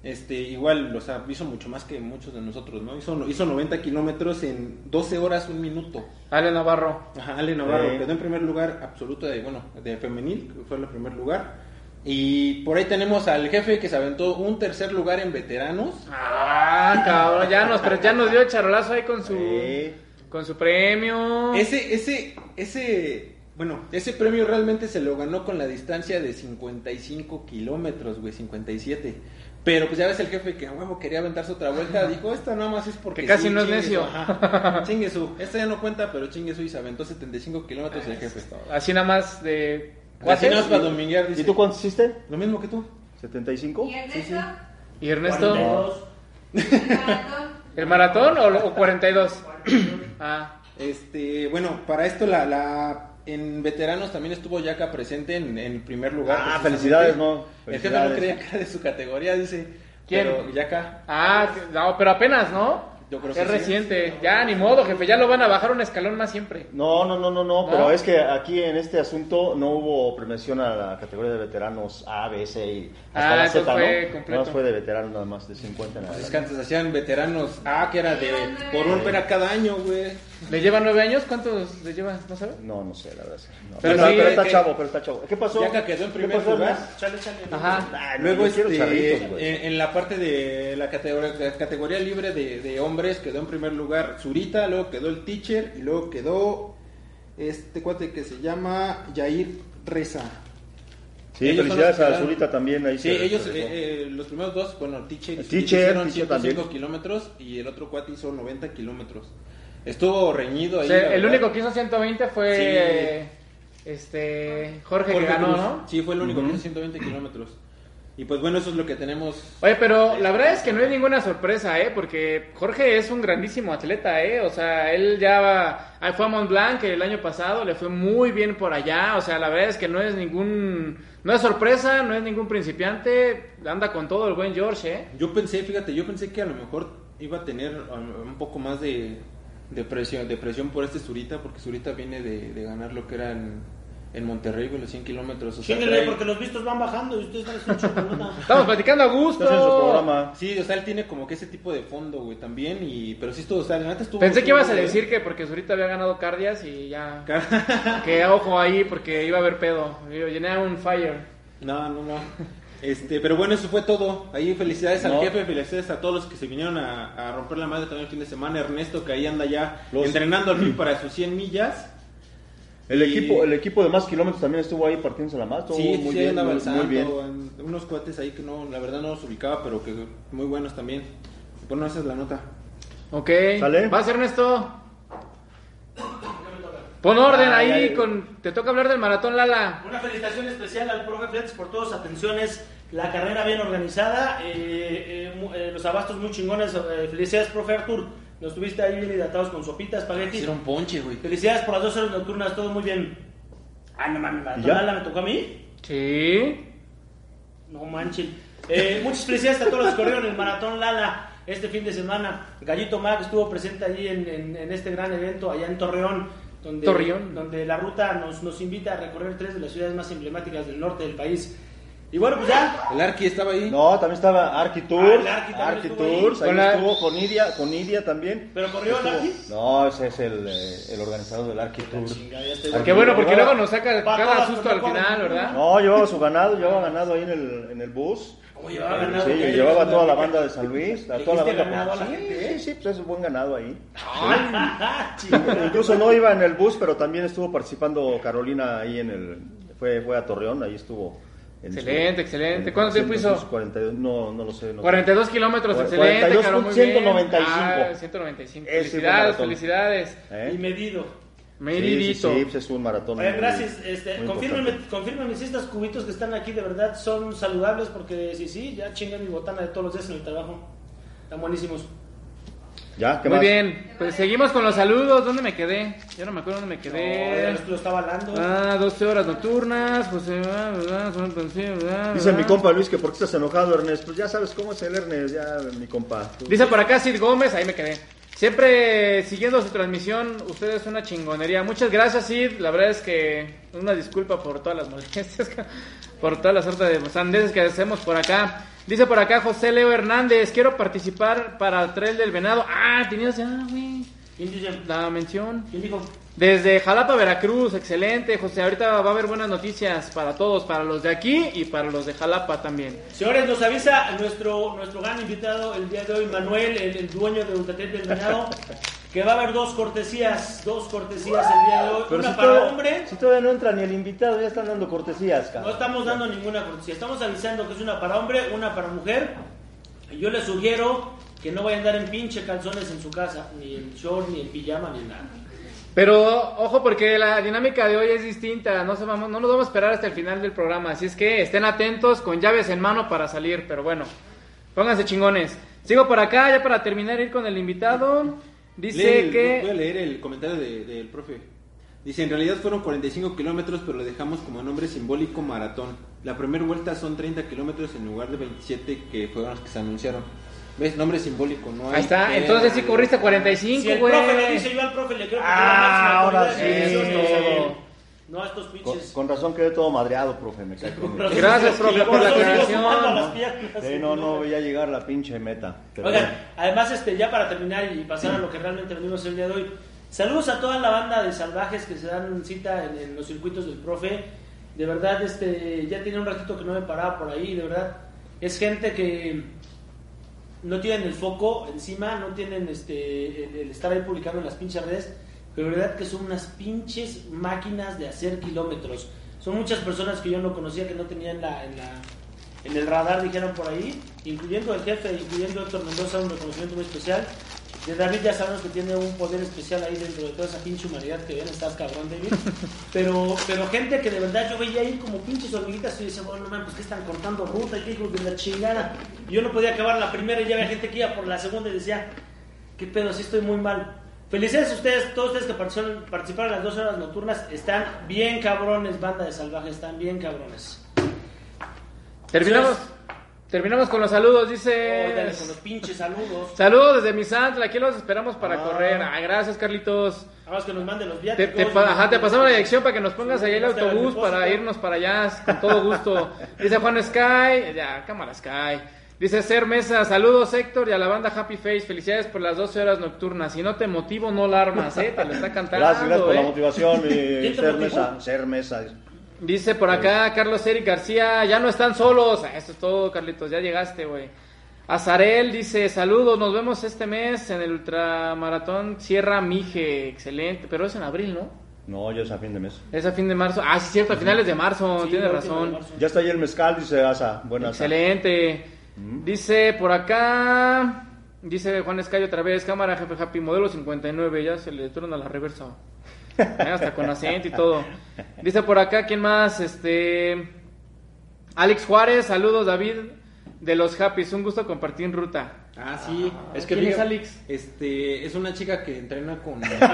Este, igual, o sea, hizo mucho más que muchos de nosotros, ¿no? Hizo, hizo 90 kilómetros en 12 horas, un minuto. Ale Navarro. Ajá, Ale Navarro Sí. quedó en primer lugar absoluto de, bueno, de femenil, que fue el primer lugar. Y por ahí tenemos al jefe que se aventó un tercer lugar en veteranos. Ah, cabrón, ya nos, pero ya nos dio el charolazo ahí con su, Sí. con su premio. Ese, ese, ese, bueno, ese premio realmente se lo ganó con la distancia de 55 kilómetros, güey, 57. Pero pues ya ves el jefe que a huevo quería aventarse otra vuelta, dijo, esta nada más es porque... Que casi sí, no es necio. chingue su, esta ya no cuenta, pero chingue su y se aventó 75 kilómetros el jefe. Así nada más de. Así para dominguear, dice. ¿Y tú cuántos hiciste? Lo mismo que tú. ¿75? ¿Y Ernesto? ¿Y Ernesto? 42. Maratón. ¿El maratón o, o 42? Ah, Este, bueno, para esto la, la en veteranos también estuvo Yaka presente en, en primer lugar. Ah, felicidades, ¿no? El jefe no Felicidades. creía que era de su categoría, dice. ¿Quién? Pero Yaka. ah, no, pero apenas, ¿no? Yo creo que Es sí. reciente. Ya, ni modo, jefe. Ya lo van a bajar un escalón más siempre. No, no, no, no, no, pero es que aquí en este asunto no hubo premiación a la categoría de veteranos A, B, C y hasta Ah, la Z, fue ¿no? completo. No, fue de veteranos nada más, de 50 en Pues es que antes hacían veteranos. Ah, que era de. Por un era cada año, güey. ¿Le lleva nueve años? ¿Cuántos le lleva? ¿No sabe? No, no sé, la verdad. no. Pero Pero, sí, pero está que- chavo, pero está chavo. ¿Qué pasó? Yaca quedó en ¿Qué primer pasó, lugar. Chale, chale. Ajá. Ah, no, Luego, este, en, en la parte de la categoría, la categoría libre de, de hombres quedó en primer lugar Zurita, luego quedó el teacher y luego quedó este cuate que se llama Jair Reza. Sí, Ellos felicidades a quedaron. Zurita también. Ahí Sí, ellos, eh, eh, los primeros dos, bueno, teacher, y El teacher, hicieron teacher 105 también. kilómetros y el otro cuate hizo 90 kilómetros. Estuvo reñido ahí. O sea, la el verdad. único que hizo 120 fue Sí. este Jorge, Jorge que ganó, Cruz. ¿no? Sí, fue el único que hizo 120 kilómetros. Y pues bueno, eso es lo que tenemos. Oye, pero la verdad es que no es ninguna sorpresa, ¿eh? Porque Jorge es un grandísimo atleta, ¿eh? O sea, él ya va, fue a Mont Blanc el año pasado, le fue muy bien por allá. O sea, la verdad es que no es ningún, no es sorpresa, no es ningún principiante, anda con todo el buen George, ¿eh? Yo pensé, fíjate, yo pensé que a lo mejor iba a tener um, un poco más de, de presión, de presión por este Zurita, porque Zurita viene de, de ganar lo que era en, en Monterrey, güey, los 100 kilómetros. O sea, Chíngale, trae- porque los vistos van bajando y ustedes están haciendo chocolate. Estamos platicando a gusto. Estás en su programa. Sí, o sea, él tiene como que ese tipo de fondo, güey, también, y pero sí estuvo, o sea, neta estuvo... Pensé que ibas a decir que porque Zurita había ganado Cardias y ya. Que ojo ahí porque iba a haber pedo. Yo llené un fire. No, no, no. Este, pero bueno, eso fue todo. Ahí felicidades al jefe, felicidades a todos los que se vinieron a, a romper la madre también el fin de semana. Ernesto, que ahí anda ya Los- entrenando al fin para sus 100 millas. El Y- equipo, el equipo de más kilómetros también estuvo ahí partiéndose la más. Estuvo Sí, muy sí, bien, andaba muy, bien. en- unos cuates ahí que no, la verdad no los ubicaba, pero que muy buenos también. Bueno, esa es la nota. Ok. ¿Sale? ¿Vas, Ernesto? Pon orden Ay, ahí, ay. con... te toca hablar del maratón Lala. Una felicitación especial al profe Flex por todas sus atenciones. La carrera bien organizada, eh, eh, eh, los abastos muy chingones. eh, felicidades, profe Artur. Nos tuviste ahí bien hidratados con sopitas, espagueti. Hicieron ponche, güey. Felicidades por las dos horas nocturnas, todo muy bien. Ah, no mames. ¿Maratón me tocó a mí? Sí. No manchen. Eh, muchas felicidades a todos los que corrieron el Maratón Lala este fin de semana. Gallito Mac estuvo presente allí en, en- en este gran evento allá en Torreón. Donde, Torreón. donde la ruta nos, nos invita a recorrer tres de las ciudades más emblemáticas del norte del país. Y bueno, pues ya. El Arqui estaba ahí. No, también estaba Arqui Ah, Tours. el Arqui también Arqui estuvo ahí. Tours, ahí Con la- estuvo con Idia, con Idia también. ¿Pero corrió el Estuvo- Arqui? No, ese es el, eh, el organizador del Arqui Tours. Chinga, ya estoy- Qué bueno, porque luego nos saca Pa' cada todas, susto al final, ¿verdad? No, llevaba su ganado, llevaba ganado ahí en el, en el bus. ¿Cómo llevaba ganado? Sí, llevaba toda la banda de San Luis, a ¿Le toda la banda. ganado a la sí, gente, eh? sí, sí, pues es un buen ganado ahí. Incluso no iba en el bus, pero también estuvo participando Carolina ahí en el. Fue, fue a Torreón, ahí estuvo. Excelente, excelente. en- ¿Cuánto tiempo hizo? sus 42, no, no lo sé. No sé. 42 kilómetros, excelente, 42, Caro, muy bien. 195. Ah, 195. Ese fue Felicidades, felicidades. ¿Eh? Y medido. Medidito. Sí, sí, sí, pues es un maratón. Oye, gracias. Este, confírmenme si estos cubitos que están aquí de verdad son saludables, porque si sí, ya chingan mi botana de todos los días en el trabajo. Están buenísimos. Ya, ¿qué Muy más? bien, pues seguimos con los saludos. ¿Dónde me quedé? Ya no me acuerdo dónde me No, quedé. lo- lo estaba hablando. Ah, 12 horas nocturnas, José, ¿verdad? Entonces, ¿verdad? Dice mi compa Luis que por qué estás enojado, Ernest. Pues ya sabes cómo es el Ernest, ya, mi compa. Tú- Dice por acá Sid Gómez, ahí me quedé. Siempre siguiendo su transmisión, ustedes una chingonería. Muchas gracias, Sid. La verdad es que una disculpa por todas las molestias, por toda la suerte de sandeces que hacemos por acá. Dice por acá José Leo Hernández, quiero participar para el Trail del Venado. Ah, tenías ya, güey, ¿Quién dice? la mención. ¿Quién dijo? Desde Jalapa, Veracruz, excelente, José. Ahorita va a haber buenas noticias para todos, para los de aquí y para los de Jalapa también. Señores, nos avisa nuestro, nuestro gran invitado el día de hoy, Manuel, el, el dueño de Ultratel del Venado, que va a haber dos cortesías, dos cortesías el día de hoy. Pero una si para todavía, hombre, si todavía no entra ni el invitado, ya están dando cortesías, no estamos dando ninguna cortesía, estamos avisando que es una para hombre, una para mujer. Y yo les sugiero que no vayan a andar en pinche calzones en su casa, ni en short, ni en pijama, ni en nada. Pero ojo porque la dinámica de hoy es distinta, no se vamos, no nos vamos a esperar hasta el final del programa, así es que estén atentos con llaves en mano para salir, pero bueno, pónganse chingones. Sigo por acá ya para terminar ir con el invitado. Dice el- que Voy a leer el comentario de- del profe. Dice, en realidad fueron 45 kilómetros, pero lo dejamos como nombre simbólico maratón. La primera vuelta son 30 kilómetros en lugar de 27 que fueron los que se anunciaron. ¿Ves? Nombre simbólico, ¿no? hay Ahí está, entonces sí güey. corriste Si 45, el güey. profe lo dice, yo al profe le creo que Ah, tiene la máxima ahora sí. Eso no es se todo. ve. No a estos pinches. con razón quedé todo madreado, profe, me cae con... Pero Gracias, profe, el por la aclaración. Sí, no, no voy a llegar a la pinche meta. pero Oigan, además, este, ya para terminar y pasar a lo que realmente venimos el día de hoy, saludos a toda la banda de salvajes que se dan cita en, en los circuitos del profe. De verdad, este, ya tiene un ratito que no me paraba por ahí, de verdad. Es gente que no tienen el foco encima, no tienen este, el, estar ahí publicando en las pinches redes, pero verdad que son unas pinches máquinas de hacer kilómetros. Son muchas personas que yo no conocía, que no tenían la, en, la, en el radar, dijeron por ahí, incluyendo el jefe, incluyendo Héctor Mendoza, un reconocimiento muy especial. De David ya sabemos que tiene un poder especial ahí dentro de toda esa pinche humanidad que ven, estás cabrón, David. Pero, pero gente que de verdad yo veía ahí como pinches hormiguitas y yo decía, bueno, man, pues que están cortando ruta y que hijos de la chingada. Y yo no podía acabar la primera y ya había gente que iba por la segunda y decía, qué pedo, sí estoy muy mal. Felicidades a ustedes, todos ustedes que participaron, participaron en las dos horas nocturnas, están bien cabrones, banda de salvajes, están bien cabrones. Terminamos, terminamos con los saludos, dice... Oh, dale con los pinches saludos. Saludos desde Misantla, aquí los esperamos para Ah. correr. Ah, gracias, Carlitos. Nada más que nos manden los Te, viáticos. te pa- ajá, te pasamos la dirección para que nos pongas Sí, ahí el autobús para irnos para allá con todo gusto. Dice Juan Sky, ya, cámara Sky. Dice Ser Mesa, saludos Héctor y a la banda Happy Face, felicidades por las 12 horas nocturnas. Si no te motivo, no la armas, ¿eh? Te lo está cantando. Gracias, gracias por la ¿eh? motivación, mi ¿Quién te ser motivó? mesa, ser mesa. Dice por acá Carlos Eric García, ya no están solos. Ah, Eso es todo, Carlitos, ya llegaste, güey. Azarel dice, saludos, nos vemos este mes en el ultramaratón Sierra Mije, excelente, pero es en abril, ¿no? No, ya es a fin de mes. Es a fin de marzo. Ah, sí, cierto, a finales de marzo, Sí, tiene la última de razón. marzo. Ya está ahí el mezcal, dice Asa. Buenas. Excelente. Dice por acá, dice Juan Escayo otra vez, cámara jefe Happy, modelo 59, ya se le torna la reversa. Eh, Hasta con acento y todo. Dice por acá, ¿quién más? Este... Alex Juárez, saludos David de los Happys, un gusto compartir en ruta. Ah, sí. Es que ¿Quién es Alex? Este, es una chica que entrena con. ¿Escuchaste?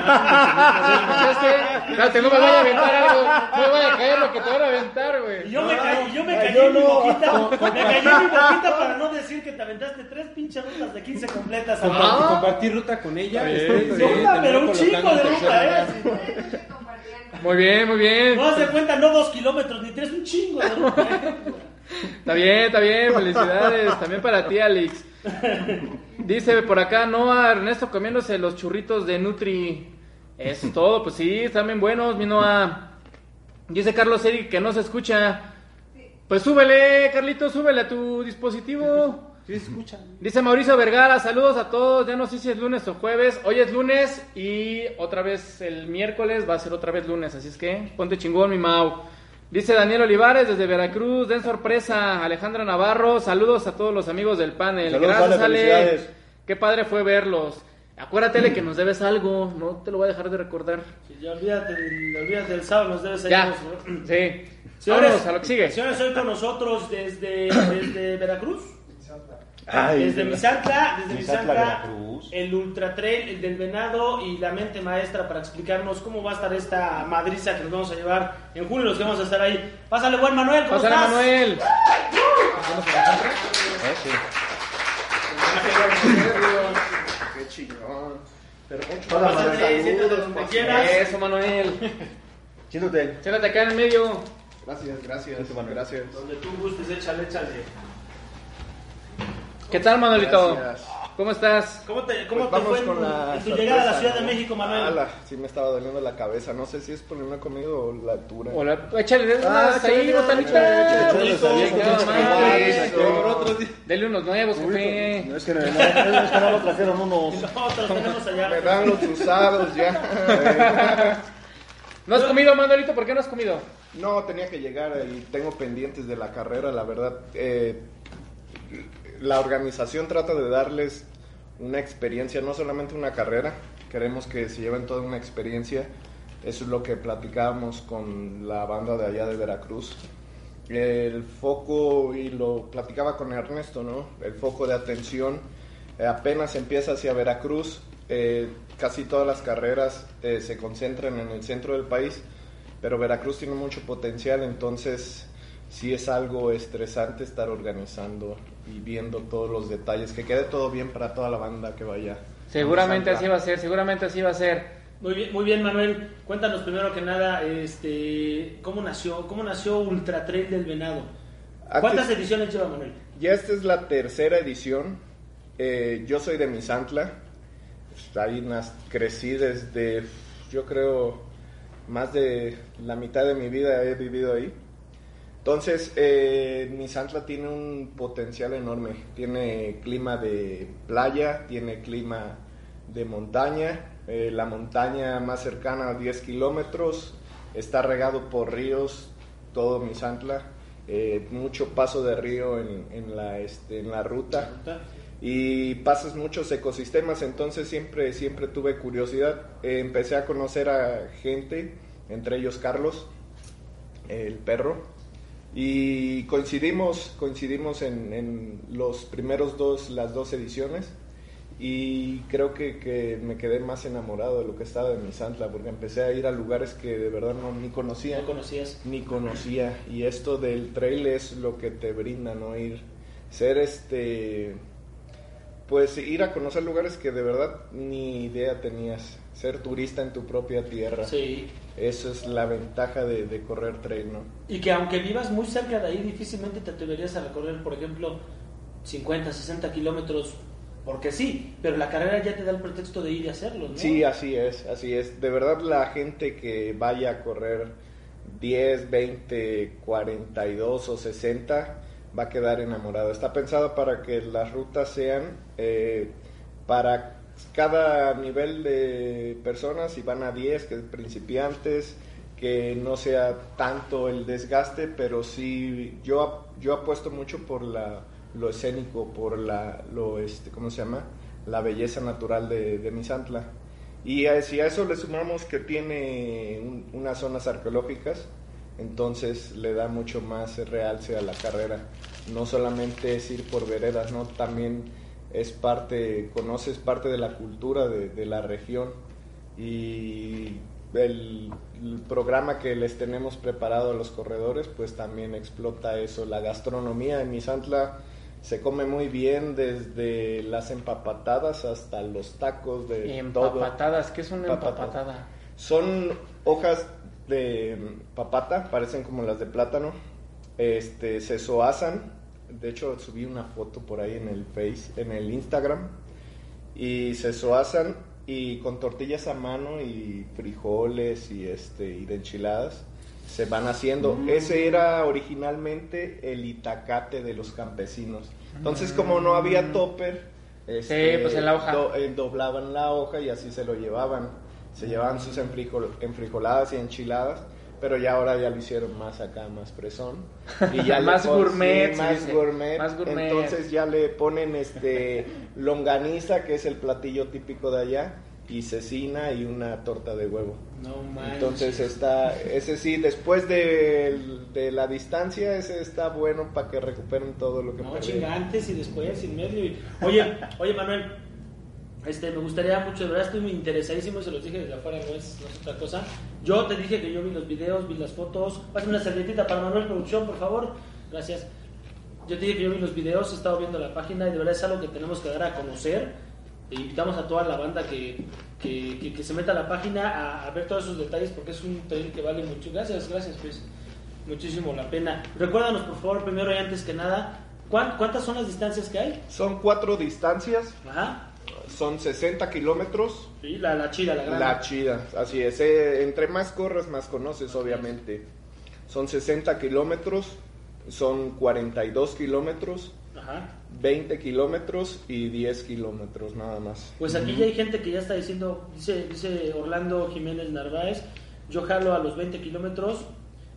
Espérate, no me vaya a aventar algo, no me vaya a caer lo que te van a aventar, güey. Y yo me caí, yo me caí en mi boquita, me caí en mi boquita para no decir que te aventaste tres pinches rutas de 15 completas. Ah. Compartir, compartir ruta con ella. Sí, este, sí. sí, Ruta, pero un colocando de ruta, ¿eh? Muy bien, muy bien. No se cuenta, no dos kilómetros ni tres, un chingo de ruta. Está bien, está bien, felicidades. También para ti, Alex. Dice por acá Noah Ernesto comiéndose los churritos de Nutri. Eso es todo, pues sí, están bien buenos, mi Noah. Dice Carlos Eric que no se escucha. Pues súbele, Carlito, súbele a tu dispositivo. Sí, escucha. Dice Mauricio Vergara, saludos a todos. Ya no sé si es lunes o jueves. Hoy es lunes y otra vez el miércoles va a ser otra vez lunes. Así es que ponte chingón, mi Mau. Dice Daniel Olivares desde Veracruz, den sorpresa. Alejandra Navarro, saludos a todos los amigos del panel. Saludos, Gracias, Ale. Qué padre fue verlos. Acuérdate que nos debes algo, no te lo voy a dejar de recordar. Sí, Ya olvídate, olvídate del sábado, nos debes Ya, ayudar. sí. Señores, Vámonos a lo que sigue. Señores, hoy con nosotros desde, desde Veracruz. Ay, Desde de- Misantla, desde Misantla, Veracruz. el Ultra Trail, el del Venado y la mente maestra para explicarnos cómo va a estar esta madriza que nos vamos a llevar en julio, los que vamos a estar ahí. Pásale, buen Manuel, ¿cómo Pásale, estás? Manuel. Eh, sí. Qué chingón. Pero mucho Hola, Manuel. siéntate donde quieras. Eso, Manuel. Siéntate. Siéntate acá en el medio. Gracias, gracias, gracias. Donde tú gustes, échale, échale. ¿Qué tal, Manuelito? Gracias. ¿Cómo estás? ¿Cómo te, cómo Pues te vamos fue en, con la en tu llegada a la Ciudad de ¿no? México, Manuel? Ala, sí me estaba doliendo la cabeza. No sé si es por no he comido o la altura. Hola, échale Ah, unas ahí, botanita. no. Dele unos nuevos, jefe. No, es que no, no, es que no lo trajeron unos. Nosotros tenemos allá. Me dan los usados ya. ¿No has comido, Manuelito? ¿Por qué no has comido? No, tenía que llegar y tengo pendientes de la carrera, la verdad. Eh, la organización trata de darles una experiencia, no solamente una carrera, queremos que se lleven toda una experiencia. Eso es lo que platicábamos con la banda de allá de Veracruz. El foco, y lo platicaba con Ernesto, ¿no? El foco de atención eh, apenas empieza hacia Veracruz. eh, casi todas las carreras eh, se concentran en el centro del país pero Veracruz tiene mucho potencial, entonces sí es algo estresante estar organizando y viendo todos los detalles, que quede todo bien para toda la banda que vaya. Seguramente así va a ser, seguramente así va a ser. Muy bien, muy bien, Manuel. Cuéntanos primero que nada, este, cómo nació, cómo nació Ultra Trail del Venado. Antes- ¿Cuántas ediciones lleva Manuel? Ya esta es la tercera edición. Eh, yo soy de Misantla. Ahí nas- crecí desde, yo creo, más de la mitad de mi vida he vivido ahí. Entonces, eh, Misantla tiene un potencial enorme. Tiene clima de playa, tiene clima de montaña. Eh, la montaña más cercana a 10 kilómetros está regado por ríos, todo Misantla. Eh, mucho paso de río en, en la, este, en la ruta y pasas muchos ecosistemas, entonces siempre, siempre tuve curiosidad. Eh, empecé a conocer a gente, entre ellos Carlos, el perro, y coincidimos, coincidimos en, en los primeros dos, las dos ediciones. Y creo que, que me quedé más enamorado de lo que estaba de Misantla, porque empecé a ir a lugares que de verdad no ni conocía ¿No conocías? ni conocía y esto del trail es lo que te brinda no ir ser este pues ir a conocer lugares que de verdad ni idea tenías ser turista en tu propia tierra Sí. Eso es la ventaja de, de correr trail no Y que aunque vivas muy cerca de ahí, difícilmente te atreverías a recorrer, por ejemplo, 50, 60 kilómetros, porque sí, pero la carrera ya te da el pretexto de ir y hacerlo, ¿no? Sí, así es, así es. De verdad la gente que vaya a correr 10, 20, 42 o 60 va a quedar enamorado. Está pensado para que las rutas sean eh, para cada nivel de personas, si van a 10, que es principiantes, que no sea tanto el desgaste, pero sí yo, yo apuesto mucho por la, lo escénico, por la, lo, este, ¿cómo se llama? La belleza natural de, de Misantla. Y a, si a eso le sumamos que tiene un- unas zonas arqueológicas, entonces le da mucho más realce a la carrera. No solamente es ir por veredas, ¿no? También es parte, conoces parte de la cultura de, de la región y el, el programa que les tenemos preparado a los corredores pues también explota eso. La gastronomía en Misantla se come muy bien desde las empapatadas hasta los tacos de todo. Empapatadas, ¿qué es una Papata. empapatada? Son hojas de papata, parecen como las de plátano. Este, se soasan. De hecho, subí una foto por ahí en el Face, en el Instagram. Y se soasan y con tortillas a mano y frijoles y este y de enchiladas se van haciendo. Ese era originalmente el itacate de los campesinos. Entonces, como no había topper, este, pues en la hoja. do- eh, doblaban la hoja y así se lo llevaban. Se llevaban sus enfrijol- enfrijoladas y enchiladas, pero ya ahora ya lo hicieron más acá, más fresón. Y ya le Más pon- gourmet, sí, más dice. gourmet. Más gourmet. Entonces ya le ponen este longaniza, que es el platillo típico de allá, y cecina y una torta de huevo. No manches. Entonces está, ese sí, después de, de la distancia, ese está bueno para que recuperen todo lo que No, perdieron. chinga, antes y después, en medio. y- Oye, oye Manuel, este, me gustaría mucho, de verdad estoy muy interesadísimo, se los dije desde afuera, no es, no es otra cosa. Yo te dije que yo vi los videos, vi las fotos. Pásame una servilletita para Manuel Producción, por favor. Gracias. Yo te dije que yo vi los videos, he estado viendo la página y de verdad es algo que tenemos que dar a conocer. E invitamos a toda la banda que, que, que- que se meta a la página a, a ver todos esos detalles porque es un trail que vale mucho. Gracias, gracias, pues. Muchísimo la pena. Recuérdanos, por favor, primero y antes que nada, ¿cuán- ¿cuántas son las distancias que hay? Son cuatro distancias, Ajá. Son 60 kilómetros. Sí, la, la chida, la grande. La chida, así es. eh, entre más corres, más conoces, obviamente. Son 60 kilómetros, son 42 kilómetros, Ajá. 20 kilómetros y 10 kilómetros nada más. Pues aquí ya hay gente que ya está diciendo, dice, dice Orlando Jiménez Narváez, yo jalo a los 20 kilómetros,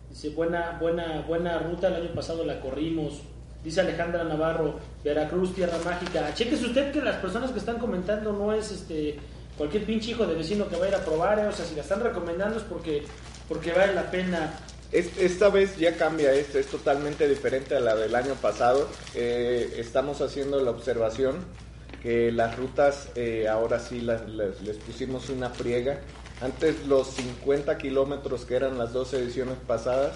dice, buena, buena, buena ruta, el año pasado la corrimos, dice Alejandra Navarro, Veracruz, Tierra Mágica, chequese usted que las personas que están comentando no es este cualquier pinche hijo de vecino que va a ir a probar, eh, o sea, si la están recomendando es porque, porque vale la pena. Es- Esta vez ya cambia esto, es totalmente diferente a la del año pasado. Eh, estamos haciendo la observación que las rutas eh, ahora sí las- les pusimos una friega. Antes los 50 kilómetros que eran las dos ediciones pasadas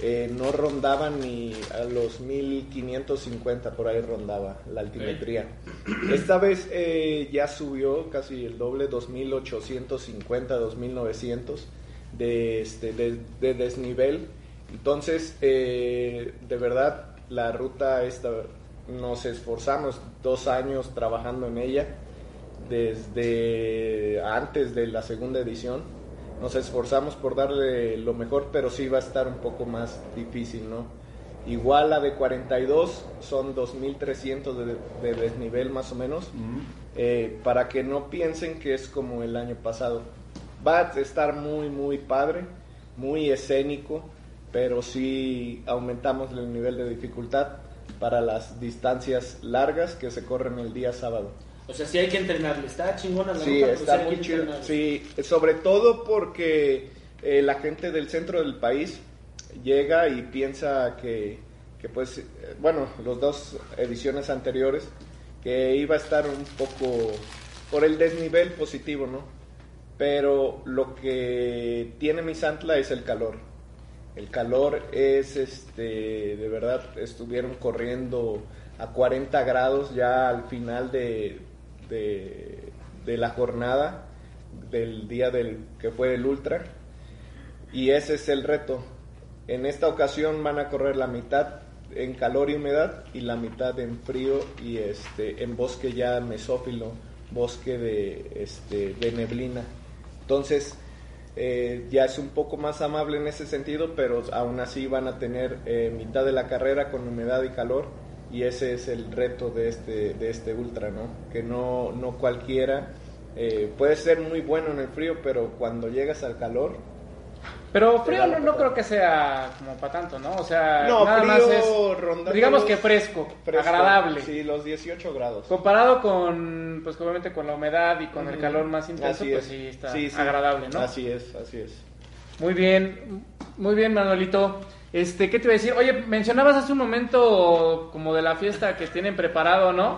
eh, no rondaba ni a los 1550, por ahí rondaba la altimetría. Esta vez eh, ya subió casi el doble, 2850, 2900 de, este, de, de desnivel. Entonces, eh, de verdad, la ruta esta, nos esforzamos dos años trabajando en ella, desde antes de la segunda edición. Nos esforzamos por darle lo mejor, pero sí va a estar un poco más difícil, ¿no? Igual la de 42 son 2.300 de, de desnivel más o menos, eh, para que no piensen que es como el año pasado. Va a estar muy, muy padre, muy escénico, pero sí aumentamos el nivel de dificultad para las distancias largas que se corren el día sábado. O sea, sí hay que entrenarle. Está chingona la Sí, ruta, está muy chido. Sí, sobre todo porque eh, la gente del centro del país llega y piensa que, que pues, eh, bueno, los dos ediciones anteriores, que iba a estar un poco por el desnivel positivo, ¿no? Pero lo que tiene Misantla es el calor. El calor es, este, de verdad, estuvieron corriendo a 40 grados ya al final de, de, de la jornada del día del que fue el ultra y ese es el reto. En esta ocasión van a correr la mitad en calor y humedad y la mitad en frío y este en bosque ya mesófilo, bosque de este de neblina. Entonces eh, ya es un poco más amable en ese sentido, pero aún así van a tener eh, mitad de la carrera con humedad y calor y ese es el reto de este de este ultra, ¿no? Que no no cualquiera eh, puede ser muy bueno en el frío, pero cuando llegas al calor Pero frío no, no creo que sea como para tanto, ¿no? O sea, No, nada frío más es, digamos que fresco, fresco, agradable. Sí, los 18 grados. Comparado con, pues obviamente con la humedad y con el calor más intenso, pues es. sí está Sí, sí. agradable, ¿no? Así es, así es. Muy bien, muy bien, Manuelito. Este, ¿qué te iba a decir? Oye, mencionabas hace un momento como de la fiesta que tienen preparado, ¿no?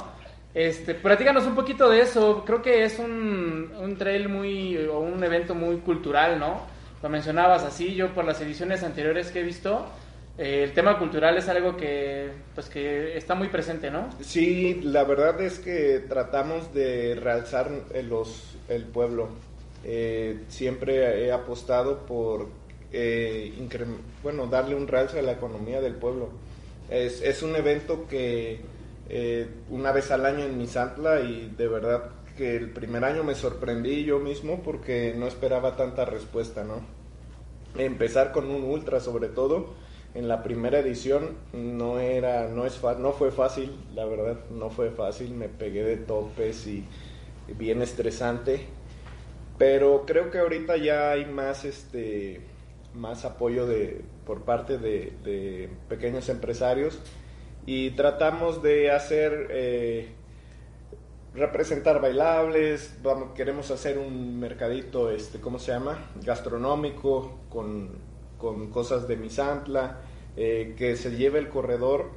Este, platícanos un poquito de eso. Creo que es un, un trail muy, o un evento muy cultural, ¿no? Lo mencionabas así, yo por las ediciones anteriores que he visto, eh, el tema cultural es algo que, pues que está muy presente, ¿no? Sí, la verdad es que tratamos de realzar los, el pueblo. Eh, siempre he apostado por eh, bueno, darle un realce a la economía del pueblo. Es, es un evento que eh, una vez al año en Misantla y de verdad que el primer año me sorprendí yo mismo porque no esperaba tanta respuesta, ¿no? empezar con un ultra sobre todo en la primera edición no era no es no fue fácil la verdad no fue fácil me pegué de topes y bien estresante pero creo que ahorita ya hay más este más apoyo de por parte de, de pequeños empresarios y tratamos de hacer eh, representar bailables, vamos, queremos hacer un mercadito, este, ¿cómo se llama? Gastronómico, con, con cosas de Misantla, eh, que se lleve el corredor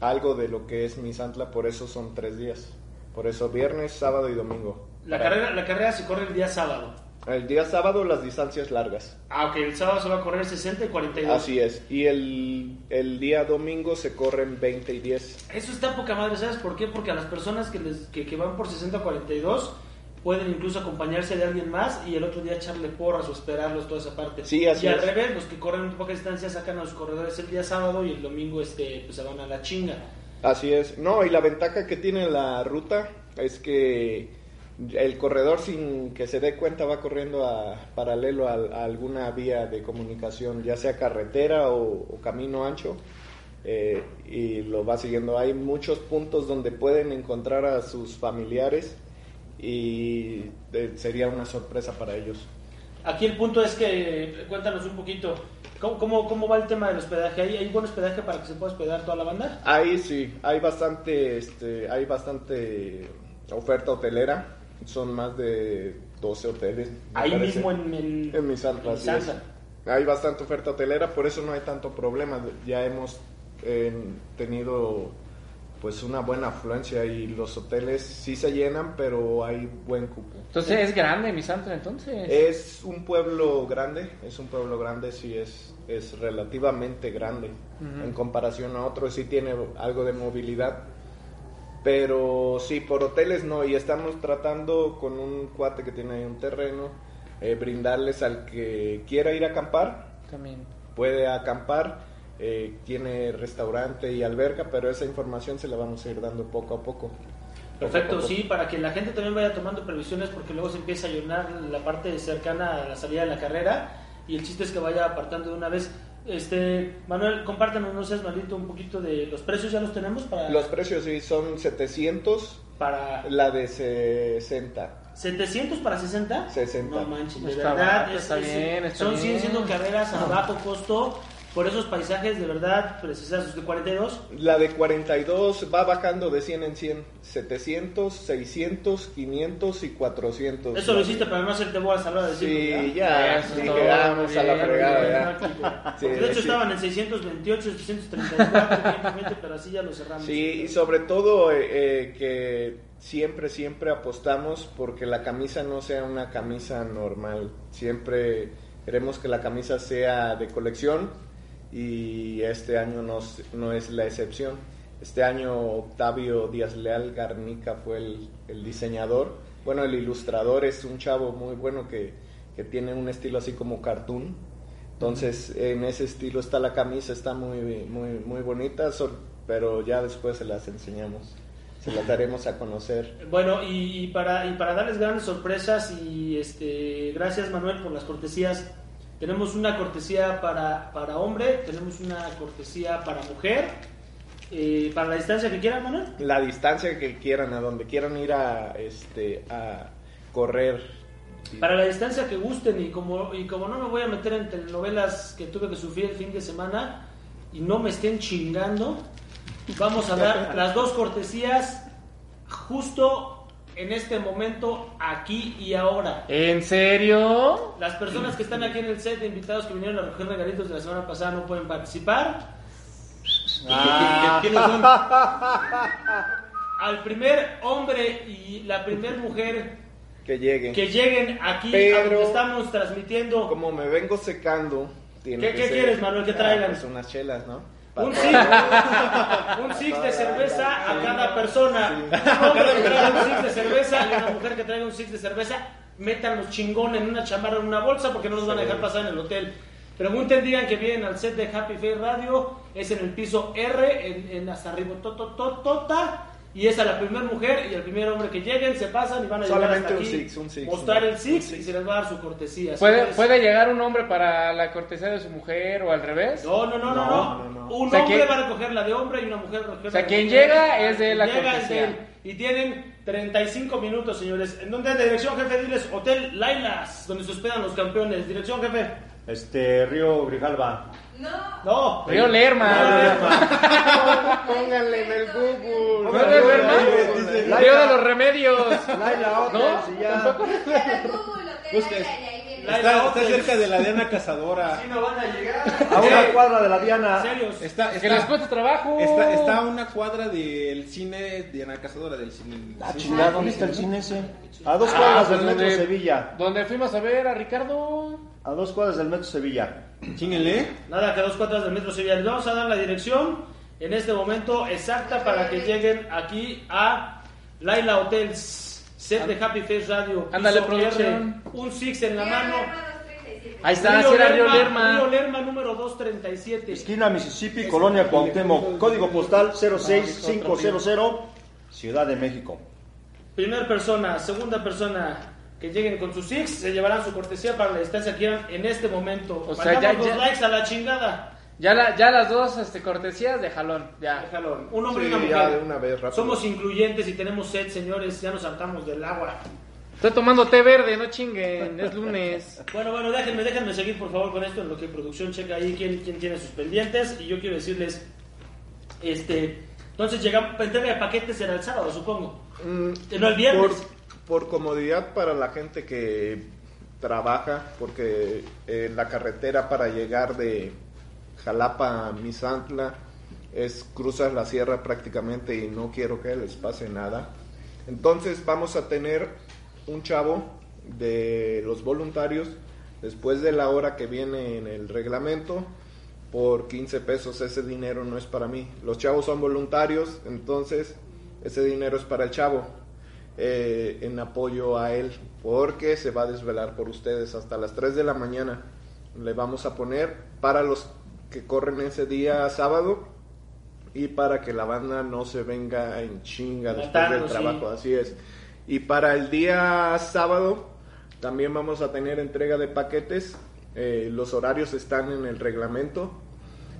algo de lo que es Misantla, por eso son tres días, por eso viernes, sábado y domingo. La Para- carrera, la carrera se corre el día sábado. El día sábado las distancias largas, Ah, ok, el sábado se va a correr 60 y 42. así es, y el, el día domingo se corren 20 y 10. Eso está poca madre, ¿sabes por qué? Porque a las personas que, les, que, que van por 60-42 pueden incluso acompañarse de alguien más y el otro día echarle porras o esperarlos, toda esa parte. Sí, así y al es. revés, los que corren un poca distancia sacan a los corredores el día sábado y el domingo este, pues, se van a la chinga. Así es. No, y la ventaja que tiene la ruta es que el corredor sin que se dé cuenta va corriendo a paralelo a, a alguna vía de comunicación, ya sea carretera o, o camino ancho, eh, y lo va siguiendo. Hay muchos puntos donde pueden encontrar a sus familiares y eh, sería una sorpresa para ellos. Aquí el punto es que, cuéntanos un poquito, ¿cómo, cómo, cómo va el tema del hospedaje? ¿Hay, ¿Hay buen hospedaje para que se pueda hospedar toda la banda? Ahí sí, hay bastante, este, hay bastante oferta hotelera. Son más de 12 hoteles. Ahí parece. mismo en, en, En Misantla, en así es. Misantla. Hay bastante oferta hotelera, por eso no hay tanto problema. Ya hemos eh, tenido pues una buena afluencia y los hoteles sí se llenan, pero hay buen cupo. Entonces es grande mi santo entonces. Es un pueblo grande, es un pueblo grande, sí es, es relativamente grande en comparación a otros, sí tiene algo de movilidad, pero sí, por hoteles no, y estamos tratando con un cuate que tiene ahí un terreno, eh, brindarles al que quiera ir a acampar, También. puede acampar, eh, tiene restaurante y alberca, pero esa información se la vamos a ir dando poco a poco. Perfecto, sí, para que la gente también vaya tomando previsiones porque luego se empieza a llenar la parte cercana a la salida de la carrera y el chiste es que vaya apartando de una vez. Este, Manuel, compártanos, no seas malito, un poquito de los precios, ya los tenemos para... Los precios sí son 700, para la de 60. 700 para 60? 60. No manches, de Está verdad. barato, está bien, está son bien. siguen siendo carreras a bajo costo por esos paisajes de verdad preciosos de 42. La de 42 va bajando de 100 en 100, 700, 600, 500 y 400. Eso lo hiciste para no hacerte bolas a la hora de decirlo, Sí, ¿verdad? ya, Eso, dije, todo vamos a la bien, fregada bien, ya. Sí, de hecho sí. estaban en 628, 634, 520, pero así ya lo cerramos. Sí, y sobre todo eh, eh, que siempre, siempre apostamos porque la camisa no sea una camisa normal. Siempre queremos que la camisa sea de colección y este año no, no es la excepción. Este año Octavio Díaz Leal Garnica fue el, el diseñador. Bueno, el ilustrador es un chavo muy bueno que, que tiene un estilo así como cartoon. Entonces, en ese estilo está la camisa, está muy, muy, muy bonita, pero ya después se las enseñamos, se las daremos a conocer. Bueno, y, y para, y para darles grandes sorpresas y este gracias Manuel por las cortesías. Tenemos una cortesía para, para hombre, tenemos una cortesía para mujer. Eh, para la distancia que quieran, Manuel. La distancia que quieran, a donde quieran ir a, este, a correr. Para la distancia que gusten y como, y como no me voy a meter en telenovelas que tuve que sufrir el fin de semana y no me estén chingando, vamos a dar las dos cortesías justo en este momento, aquí y ahora. ¿En serio? Las personas que están aquí en el set de invitados que vinieron a recoger regalitos de la semana pasada no pueden participar. Ah. ¿Quiénes son? Al primer hombre y la primer mujer Que lleguen. que lleguen aquí a Pero- donde estamos transmitiendo Como me vengo secando, tiene ¿Qué- que qué ser- quieres, Manuel? ¿Qué Ah, traigan? pues unas chelas, ¿no? Un six, un six de cerveza a cada persona. Un hombre que traiga un six de cerveza y una mujer que traiga un six de cerveza, metan los chingones en una chamarra en una bolsa porque no nos van a dejar pasar en el hotel. Pregunten, digan que vienen al set de Happy Face Radio, es en el piso R, en, en hasta arriba, to, to, to, tota, y es a la primera mujer y el primer hombre que lleguen, se pasan y van a llegar Solamente hasta un aquí, six, un six, mostrar un- el six, y se les va a dar su cortesía. ¿Puede, Señores, ¿Puede llegar un hombre para la cortesía de su mujer o al revés? No, no, no, no, no. No, no, no. Un O sea, hombre ¿quién- va a recoger la de hombre y una mujer va a recoger O sea, la de quien mujer. llega es de la llega es cortesía. de él. Y tienen 35 minutos, señores. ¿En dónde de dirección, jefe? Diles Hotel Lailas, donde se hospedan los campeones. Dirección, jefe. Este, Río Grijalva. No. Río Lerma. Pónganle en el Google. ¿No de Lerma? Río de los Remedios. Laila ¿No? Hotels y ya. Busca- Laila Está, cerca de la Diana Cazadora. no van a llegar. A una cuadra de la Diana. Serios. Está, Que les está, cueste trabajo. está, está a una cuadra del cine Diana Cazadora, del cine. Ah, sí, chingada, ¿dónde está el cine ese? A dos Ah, cuadras pues del metro donde- Sevilla. Donde fuimos a ver a Ricardo. A dos cuadras del metro Sevilla. Chinguenle. Nada, que a dos cuadras del metro Sevilla. Les vamos a dar la dirección en este momento exacta para que lleguen aquí a Laila Hotels, set de Happy Face Radio. Ándale, producción. Un six en la mano. Ahí está, si era Río Lerma. Río Lerma número 237. Esquina Mississippi, Colonia Cuauhtémoc. Código postal 06500, Ciudad de México. Primer persona, segunda persona que lleguen con sus six se llevarán su cortesía para la distancia que quieran en este momento. O sea, Mandamos ya- los ya- likes a la chingada. Ya, la, ya las dos este, cortesías de jalón. Ya. Déjalo. Un hombre Sí, y una ya mujer. de una vez, rápido. Somos incluyentes y tenemos sed, señores. Ya nos saltamos del agua. Estoy tomando té verde, no chinguen. Es lunes. Bueno, bueno, déjenme, déjenme seguir por favor con esto en lo que producción checa ahí quién, quién tiene sus pendientes. Y yo quiero decirles, este, entonces llegamos, entrega de paquetes será el sábado, supongo. Mm, No, el viernes. Por, por comodidad para la gente que trabaja, porque eh, la carretera para llegar de Jalapa Misantla es cruzar la sierra prácticamente y no quiero que les pase nada. Entonces vamos a tener un chavo de los voluntarios después de la hora que viene en el reglamento por 15 pesos. Ese dinero no es para mí. Los chavos son voluntarios, entonces ese dinero es para el chavo. eh, en apoyo a él porque se va a desvelar por ustedes hasta las 3 de la mañana le vamos a poner para los que corren ese día sábado y para que la banda no se venga en chinga después Matando, del sí. trabajo, así es. Y para el día sábado también vamos a tener entrega de paquetes. Eh, los horarios están en el reglamento.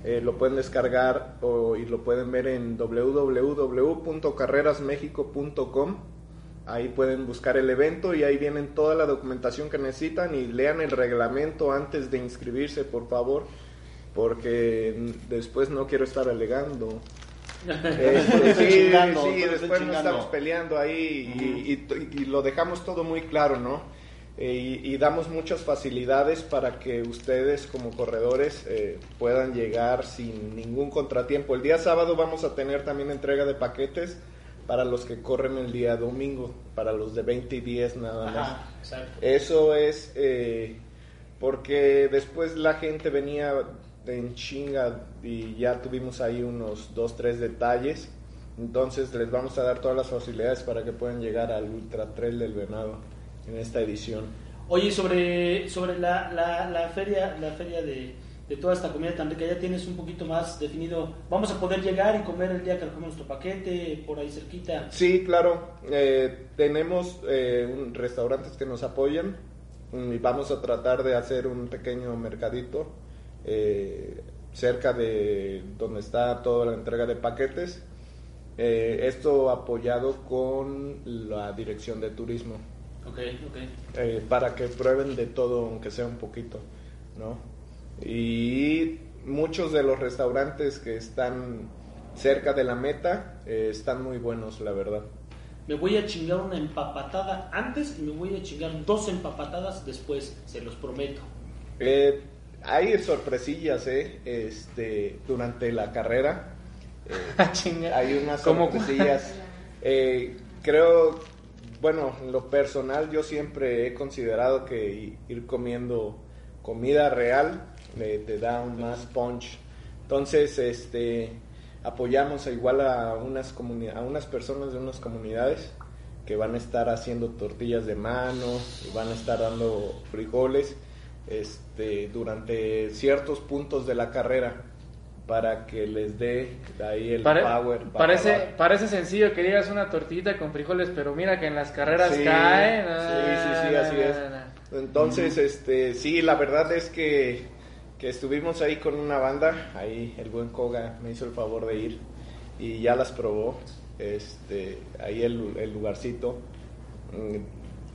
Eh, lo pueden descargar o- y lo pueden ver en www.carrerasmexico.com. Ahí pueden buscar el evento y ahí vienen toda la documentación que necesitan y lean el reglamento antes de inscribirse, por favor, porque después no quiero estar alegando. Este, sí, chingando, sí, después nos estamos peleando ahí y, y- y lo dejamos todo muy claro, ¿no? Eh, y, y damos muchas facilidades para que ustedes como corredores eh, puedan llegar sin ningún contratiempo. El día sábado vamos a tener también entrega de paquetes para los que corren el día domingo, para los de 20 y 10 nada más. Ajá, exacto. Eso es eh, porque después la gente venía en chinga y ya tuvimos ahí unos dos, tres detalles. Entonces les vamos a dar todas las facilidades para que puedan llegar al Ultra Trail del Venado en esta edición. Oye, sobre, sobre la, la, la feria, la feria de, de toda esta comida tan rica, ya tienes un poquito más definido. Vamos a poder llegar y comer el día que recogemos nuestro paquete, por ahí cerquita. Sí, claro. eh, tenemos eh, un- restaurantes que nos apoyan y vamos a tratar de hacer un pequeño mercadito eh, cerca de donde está toda la entrega de paquetes. Eh, esto apoyado con la dirección de turismo Ok, ok. eh, para que prueben de todo, aunque sea un poquito, ¿no? Y muchos de los restaurantes que están cerca de la meta eh, están muy buenos, la verdad. Me voy a chingar una empapatada antes y me voy a chingar dos empapatadas después, se los prometo. Eh, hay sorpresillas, ¿eh? Este, durante la carrera. eh, Ah, hay unas ¿Cómo sorpresillas. Eh, creo, bueno, en lo personal yo siempre he considerado que ir comiendo comida real te da un más punch. Entonces, este, apoyamos igual a unas a unas personas de unas comunidades que van a estar haciendo tortillas de mano y van a estar dando frijoles este, durante ciertos puntos de la carrera para que les dé ahí el Pare- power. parece, acabar. parece sencillo que digas una tortillita con frijoles, pero mira que en las carreras Sí, cae. sí, sí, sí, así es. Entonces, este, sí, la verdad es que, que estuvimos ahí con una banda, ahí el buen Koga me hizo el favor de ir y ya las probó, este, ahí el, el lugarcito.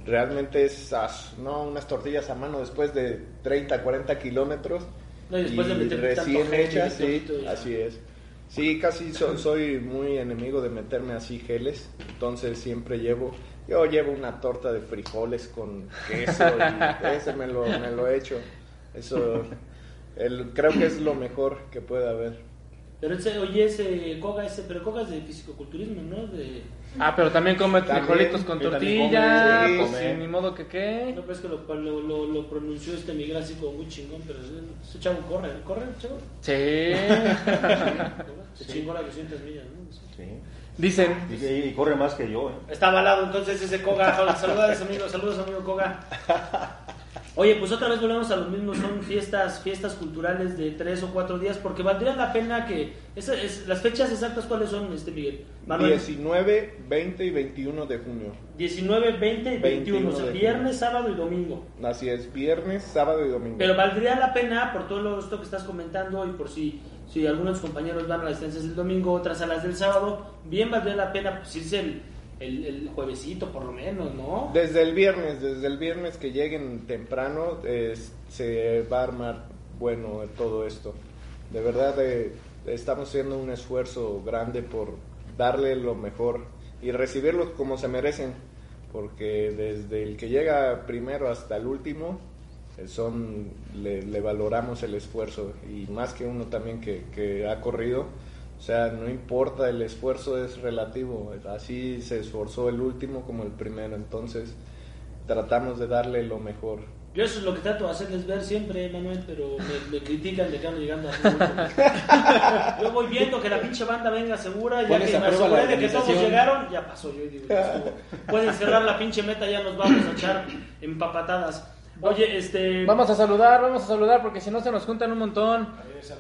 Realmente es, no, unas tortillas a mano después de 30, 40 kilómetros. No, y después de recién hechas, sí, así es. Sí, casi so- soy muy enemigo de meterme así geles, entonces siempre llevo, yo llevo una torta de frijoles con queso y ese me lo, me lo he hecho. Eso el, creo que es lo mejor que puede haber. Pero ese, oye, ese Koga, ese, pero Koga es de fisicoculturismo, ¿no? De, Ah, pero también come frijolitos con tortilla, come, pues come. ni modo que qué. no, pues que lo, lo, lo, lo pronunció este Miguel así como muy chingón, pero ese, chavo corre, ¿corre el chavo? Sí. Se chingó las 200 millas, ¿no? Sí. Dicen, Y, y corre más que yo, ¿eh? Está avalado entonces ese Koga. Saludos amigos, saludos amigo Koga. Oye, pues otra vez volvemos a lo mismo, son fiestas, fiestas culturales de tres o cuatro días, porque valdría la pena que esa es, las fechas exactas cuáles son, este Miguel. Manuel, 19, 20 y 21 de junio. 19, 20 y 21, o sea, 21 viernes, junio. sábado y domingo. Así es, viernes, sábado y domingo. Pero valdría la pena por todo lo- esto que estás comentando y por si, si algunos compañeros van a las distancias del domingo, otras a las del sábado, bien valdría la pena pues, irse el, el, juevesito por lo menos, ¿no? Desde el viernes, desde el viernes que lleguen temprano, se va a armar bueno todo esto. De verdad, eh, estamos haciendo un esfuerzo grande por darle lo mejor y recibirlos como se merecen, porque desde el que llega primero hasta el último, eh, son le, valoramos el esfuerzo y más que uno también que ha corrido, O sea, no importa, el esfuerzo es relativo. Así se esforzó el último como el primero. Entonces, tratamos de darle lo mejor. Yo eso es lo que trato de hacerles ver siempre, Manuel, pero me, me critican de que ando llegando a Yo voy viendo que la pinche banda venga segura, ya que a me aseguré de que todos llegaron, ya pasó. Yo digo, pueden cerrar la pinche meta, ya nos vamos a echar empapatadas. Oye, este... Vamos a saludar, vamos a saludar porque si no se nos juntan un montón.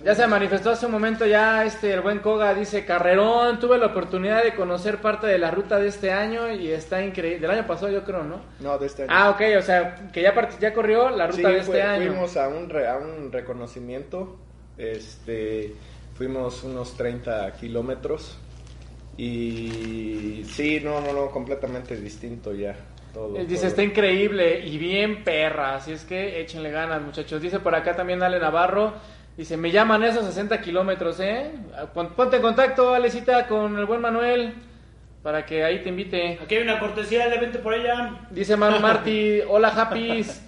Ya se manifestó hace un momento ya este el buen Koga dice Carrerón, tuve la oportunidad de conocer parte de la ruta de este año y está increíble. Del año pasado yo creo, ¿no? No, de este año. Ah, ok, o sea, que ya part- ya corrió la ruta Sí, de este fue- año. Fuimos a un, re- a un reconocimiento, este, fuimos unos 30 kilómetros y sí, no, no, no, completamente distinto ya. Todo, Él dice, todo. está increíble y bien perra, así es que échenle ganas, muchachos. Dice por acá también Ale Navarro, dice, me llaman esos 60 kilómetros, ¿eh? Pon- Ponte en contacto, Alecita, con el buen Manuel, para que ahí te invite. Aquí hay una cortesía, de vente por ella. Dice Manu Marty, hola Happys.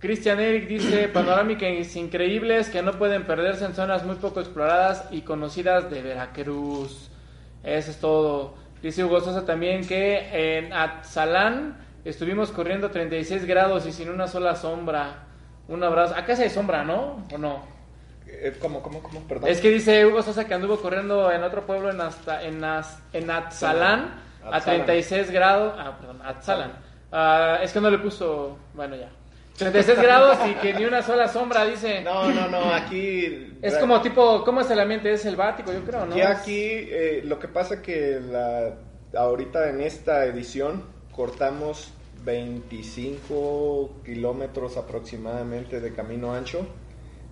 Cristian Eric dice, panorámicas increíbles que no pueden perderse en zonas muy poco exploradas y conocidas de Veracruz. Eso es todo. Dice Hugo Sosa también que en Atzalán estuvimos corriendo 36 grados y sin una sola sombra. Un abrazo. Acá sí hay sombra, ¿no? ¿O no? Eh, ¿Cómo, cómo, cómo? Perdón. Es que dice Hugo Sosa que anduvo corriendo en otro pueblo en, hasta, en, Az- en Atzalán a Atzalan. 36 grados. Ah, perdón, Atzalan. Ah, es que no le puso. Bueno, ya. 36 grados y que ni una sola sombra, dice. No, no, no, aquí... Es como tipo, ¿cómo es el ambiente? Es selvático, yo creo, ¿no? Ya aquí, eh, lo que pasa que la, ahorita en esta edición cortamos 25 kilómetros aproximadamente de camino ancho.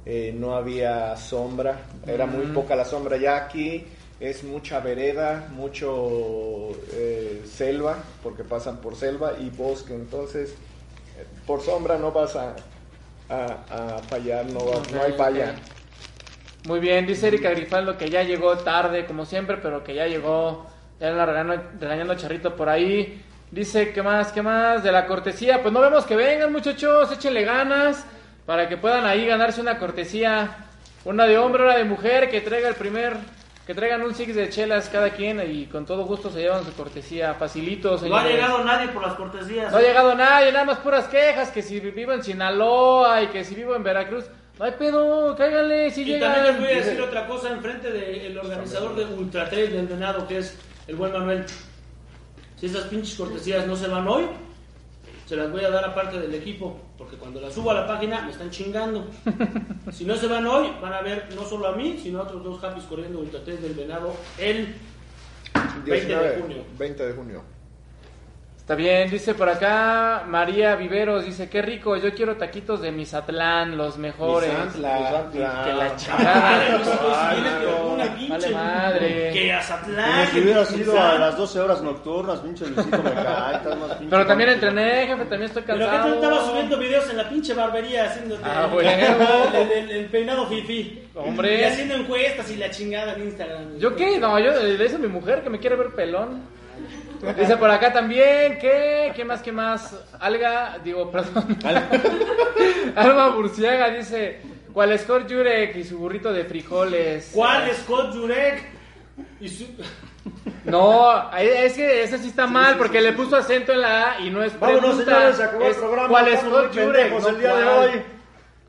Eh, no había sombra, era muy poca la sombra. Ya aquí es mucha vereda, mucho eh, selva, porque pasan por selva y bosque. Entonces, por sombra no vas a, a, a fallar, no, va- no hay falla. ok. Muy bien, dice Erika Grifaldo que ya llegó tarde, como siempre, pero que ya llegó. Ya la regañando, regañando Charrito por ahí. Dice, ¿qué más? ¿Qué más? De la cortesía. Pues no vemos que vengan, muchachos. Échenle ganas para que puedan ahí ganarse una cortesía. Una de hombre, una de mujer, que traiga el primer. Que traigan un six de chelas cada quien y con todo gusto se llevan su cortesía. Facilito, No ha señores. llegado nadie por las cortesías. No ha llegado nadie, nada más puras quejas, que si vivo en Sinaloa y que si vivo en Veracruz. No hay pedo, cáiganle, si Y llegan. también les voy a decir otra cosa enfrente del organizador de Ultra Trail del Venado, que es el buen Manuel. Si esas pinches cortesías no se van hoy, se las voy a dar aparte del equipo, porque cuando las subo a la página me están chingando. Si no se van hoy, van a ver no solo a mí, sino a otros dos Happys corriendo Ultra del Venado el 20 de 19, junio. 20 de junio. Está bien, dice por acá María Viveros, dice, qué rico, yo quiero taquitos de Misatlán, los mejores. Que la chingada. pues, pues, viene con una pinche- Vale madre. Que Como Azatlán. si hubieras que ido a las 12 horas nocturnas, pinche Luisito, me cae, estás más pinche Pero también entrené, jefe, también estoy Pero que cansado. tú estabas subiendo videos en la pinche barbería haciéndote Ah, el, huevo. el- el- el peinado fifi. Hombre. Y haciendo encuestas y la chingada en Instagram. ¿Yo qué? No, yo le dice a mi mujer que me quiere ver pelón. Dice por acá también, ¿qué? ¿Qué más, qué más? Alga, digo, perdón. Alma Burciaga dice, ¿cuál es Scott Jurek y su burrito de frijoles? ¿Cuál es Scott Jurek? Y su... No, es que ese sí está mal porque le puso acento en la A y no es Vámonos, pregunta. señores, se acabó el programa. ¿Cuál es Scott Jurek? No, el día de hoy.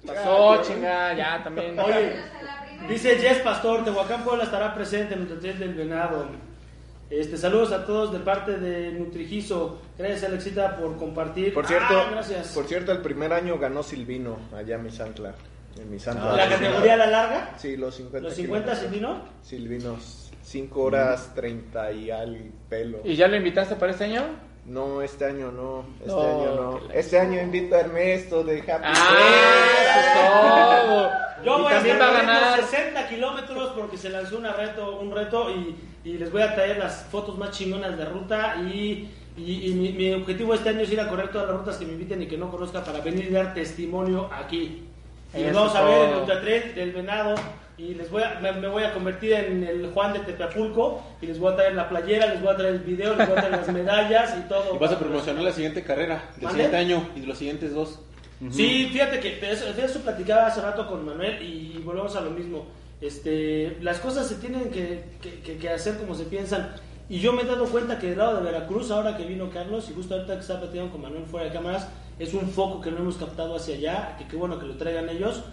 Pasó, chinga, ya también. Oye, dice Jess Pastor, Tehuacán Puebla estará presente en Nutritel del Venado. Este, saludos a todos de parte de Nutrigiso. Gracias Alexita por compartir. Por cierto, Ah, gracias. por cierto, el primer año ganó Silvino allá en Misantla. En Misantla. la categoría a la larga, Sí, los 50. los 50 kilómetros. Silvino. Silvinos, 5 horas 30 y al pelo. ¿Y ya lo invitaste para este año? No, este año no. Este No, año no. Este año invito a Ernesto de Happy ¡Ah! Eso es todo. Yo y voy a también estar va a corriendo ganar. 60 kilómetros porque se lanzó una reto, un reto y, y les voy a traer las fotos más chingonas de ruta y, y- y mi, mi objetivo este año es ir a correr todas las rutas que me inviten y que no conozca para venir y dar testimonio aquí. Y Eso vamos a ver el todo. Ultra Trail del Venado y les voy a, me, me voy a convertir en el Juan de Tepeapulco y les voy a traer la playera, les voy a traer el video, les voy a traer las medallas y todo. Y vas a promocionar la siguiente carrera del ¿Mande? siguiente año y los siguientes dos. Sí, fíjate que eso, eso platicaba hace rato con Manuel y volvemos a lo mismo. Este, las cosas se tienen que, que- hacer como se piensan. Y yo me he dado cuenta que del lado de Veracruz, ahora que vino Carlos, y justo ahorita que estaba platicando con Manuel fuera de cámaras, es un foco que no hemos captado hacia allá, que qué bueno que lo traigan ellos.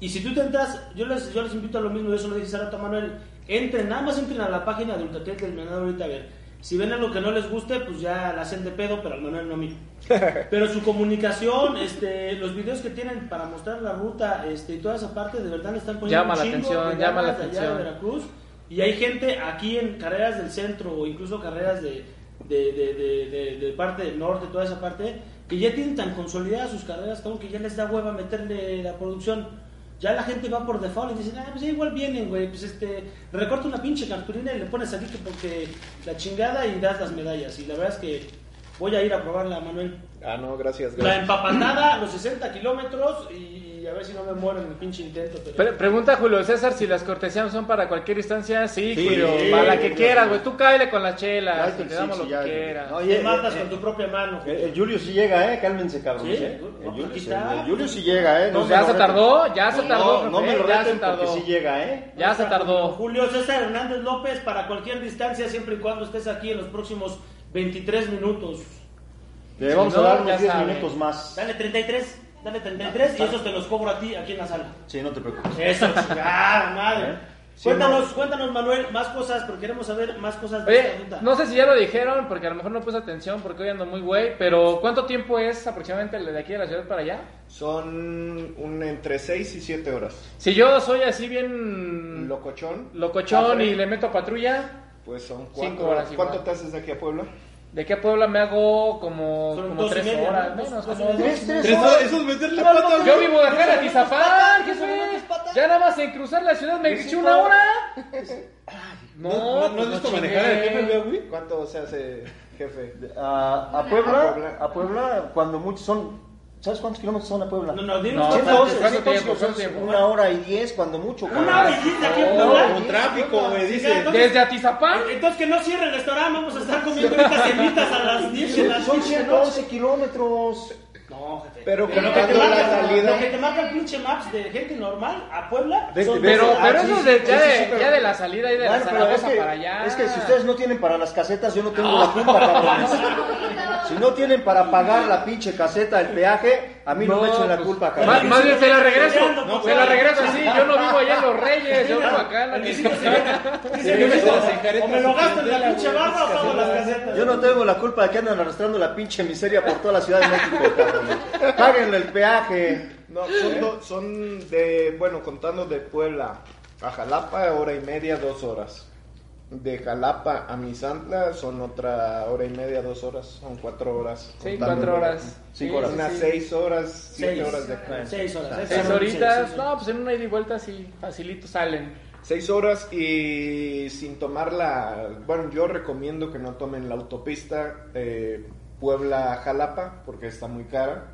Y si tú te entras, yo les, yo les invito a lo mismo, eso lo dije hace a Manuel, entren, nada más entren a la página de Ultratel del ahorita a ver. Si ven algo que no les guste, pues ya la hacen de pedo, pero al Manuel no a mí. Pero su comunicación, este, los videos que tienen para mostrar la ruta este, y toda esa parte, de verdad le están poniendo Llama un la chingo atención, de llama la de allá de atención. Veracruz. Y hay gente aquí en carreras del centro o incluso carreras de, de, de, de, de- de parte del norte, toda esa parte, que ya tienen tan consolidadas sus carreras como que ya les da hueva meterle la producción. Ya la gente va por default y dicen, ah, pues ya igual vienen, güey, pues este, recorta una pinche cartulina y le pones aquí que porque la chingada y das las medallas. Y la verdad es que voy a ir a probarla, Manuel. Ah, no, gracias. La gracias. empapatada, los 60 kilómetros y a ver si no me muero en el pinche intento. Pero... Pre- pregunta Julio César si las cortesías son para cualquier instancia. Sí, Sí, Julio, sí, para la que sí, quieras, güey. Tú cáele con las chelas, Ay, te sí, damos sí, lo ya, que quieras. No, Te matas eh, con tu propia mano. El, el Julio sí llega, ¿eh? Cálmense, cabrón. Sí, ¿eh? no, El Julio, el Julio sí llega, ¿eh? No, No, ya se tardó, ya se No, tardó, No, me lo ya se tardó. sí llega, ¿eh? Ya se tardó. Julio César Hernández López para cualquier distancia, siempre y cuando estés aquí en los próximos 23 minutos. Le vamos Si no, a dar unos 10 sabe. minutos más. Dale 33, dale 33 y esos te los cobro a ti aquí en la sala. Sí, no te preocupes. Eso, chingada madre. ¿Eh? Sí, cuéntanos, cuéntanos Manuel, más cosas, porque queremos saber más cosas de esta Oye, ruta. no sé si ya lo dijeron, porque a lo mejor no puse atención, porque hoy ando muy güey, pero ¿cuánto tiempo es aproximadamente de aquí de la ciudad para allá? Son un, entre 6 y 7 horas. Si yo soy así bien Locochón. locochón y le meto patrulla, Pues son Cinco cuatro horas ¿Cuánto igual. te haces de aquí a Puebla? De aquí a Puebla me hago como, Son como dos y tres media, horas, ¿no? menos, Dos como dos. Tres horas, eso es meterle pata Yo vivo de acá de Atizapán, jefe. Ya nada más en cruzar la ciudad me eché una hora. No, ¿No, pues has visto manejar el jefe, güey? ¿Cuánto se hace, jefe? A, a A Puebla, Puebla. a Puebla, cuando muchos son. ¿Sabes cuántos kilómetros son a Puebla? No, no, dinos No, cuánto- ¿cuánto- 111, cuánto 111, tiempo? Una hora y diez, cuando mucho. Una cabrón. hora y diez de aquí a No, Puebla. Con tráfico, güey, dice. entonces- Desde Atizapán. Entonces que no cierre el restaurante, vamos a estar comiendo ahorita semitas a las 10 de la Son noche. 111 kilómetros. No, jefe. Pero lo que te marca, salida- lo que te marca el pinche maps de gente normal a Puebla son vete. Pero, dos- pero Ah, eso sí, ya, de, sí, pero- ya de la salida y de la pero es Zaragoza que, para allá. es que si ustedes no tienen para las casetas, yo no tengo la culpa, cabrones. Si no tienen para pagar la pinche caseta, el peaje, a mí no, me echen la pues, culpa, Más, cabrón. más bien se la regreso. No, se la regreso así. Yo no vivo allá en Los Reyes. Yo vivo acá en la El visito se Dice Dice, yo me "Visito, las enjaretas O me lo gasto en la pinche barra o pago las casetas". casetas. Yo no tengo la culpa de que andan arrastrando la pinche miseria por toda la Ciudad de México, cabrón. Páguenle el peaje. No, son, do- son de, bueno, contando de Puebla a Jalapa, hora y media, dos horas. De Jalapa a Misantla son otra hora y media, dos horas, son cuatro horas. Sí, cuatro horas. Sí, horas. sí, Unas sí. seis horas, siete Seis. horas de acá. Seis horas. Seis Seis, horitas. seis, No, pues en una ida y vuelta sí, facilito salen. Seis horas y sin tomar la... Bueno, yo recomiendo que no tomen la autopista eh, Puebla-Jalapa porque está muy cara.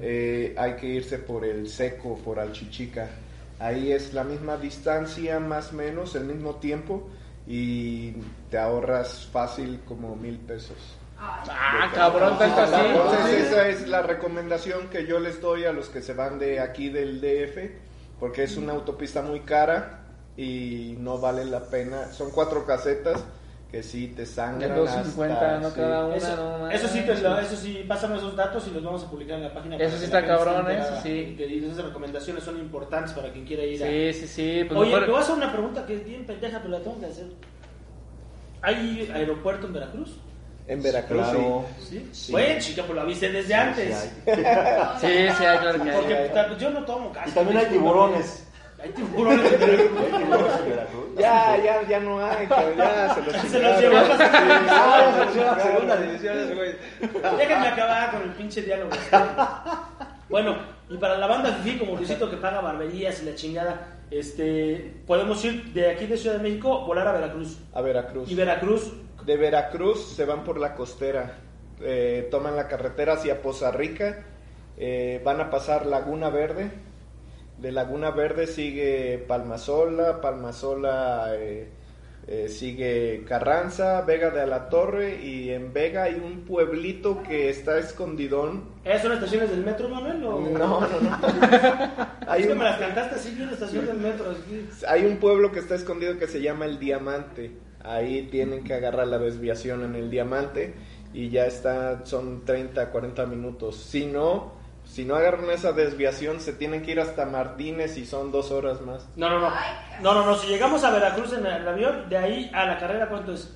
Eh, hay que irse por el seco, por Alchichica. Ahí es la misma distancia, más o menos, el mismo tiempo y te ahorras fácil como mil pesos. Ah, cabrón, tanto así. Entonces esa es la recomendación que yo les doy a los que se van de aquí del DF, porque es una autopista muy cara y no vale la pena. Son cuatro casetas que sí te De sangran 250, hasta, ¿no? sí. Cada una. Eso, no eso sí, te lo- eso sí, pásame esos datos y los vamos a publicar en la página. Eso sí que está cabrón, eso sí. Que esas recomendaciones son importantes para quien quiera ir a... Sí, sí, sí. Pues Oye, mejor- te voy a hacer una pregunta que es bien pendeja, pero la tengo que hacer. ¿Hay aeropuerto en Veracruz? En Veracruz, Claro. ¿Sí? Sí. Bueno, chica, pues lo avisé desde antes. Sí, sí, hay, claro que hay. Porque yo no tomo casi. Y también hay tiburones. Hay tiburones en Veracruz. Hay tiburones en Veracruz. sí. Ya, ya, ya no hay, pero ya se los Se los llevó a la Ah, se pusieron a segunda división, güey. Déjenme acabar con el pinche diálogo. Bueno, y para la banda Fifi, como Luisito que paga barberías y la chingada, este, podemos ir de aquí de Ciudad de México, volar a Veracruz. A Veracruz. Y Veracruz, De Veracruz se van por la costera, eh, toman la carretera hacia Poza Rica, eh, van a pasar Laguna Verde, de Laguna Verde sigue Palmasola, Palmasola, eh, eh, sigue Carranza, Vega de la Torre y en Vega hay un pueblito que está escondidón. ¿Eh, ¿Son estaciones del metro, Manuel? O... No, no, no. Hay es que un, me las cantaste así bien, estación del metro. así. hay un pueblo que está escondido que se llama El Diamante. Ahí tienen que agarrar la desviación en El Diamante y ya está, son 30, 40 minutos. Si no, si no agarran esa desviación, se tienen que ir hasta Martínez y son dos horas más. No, no, no. No, no, no. Si llegamos a Veracruz en el avión, de ahí a la carrera, ¿cuánto es?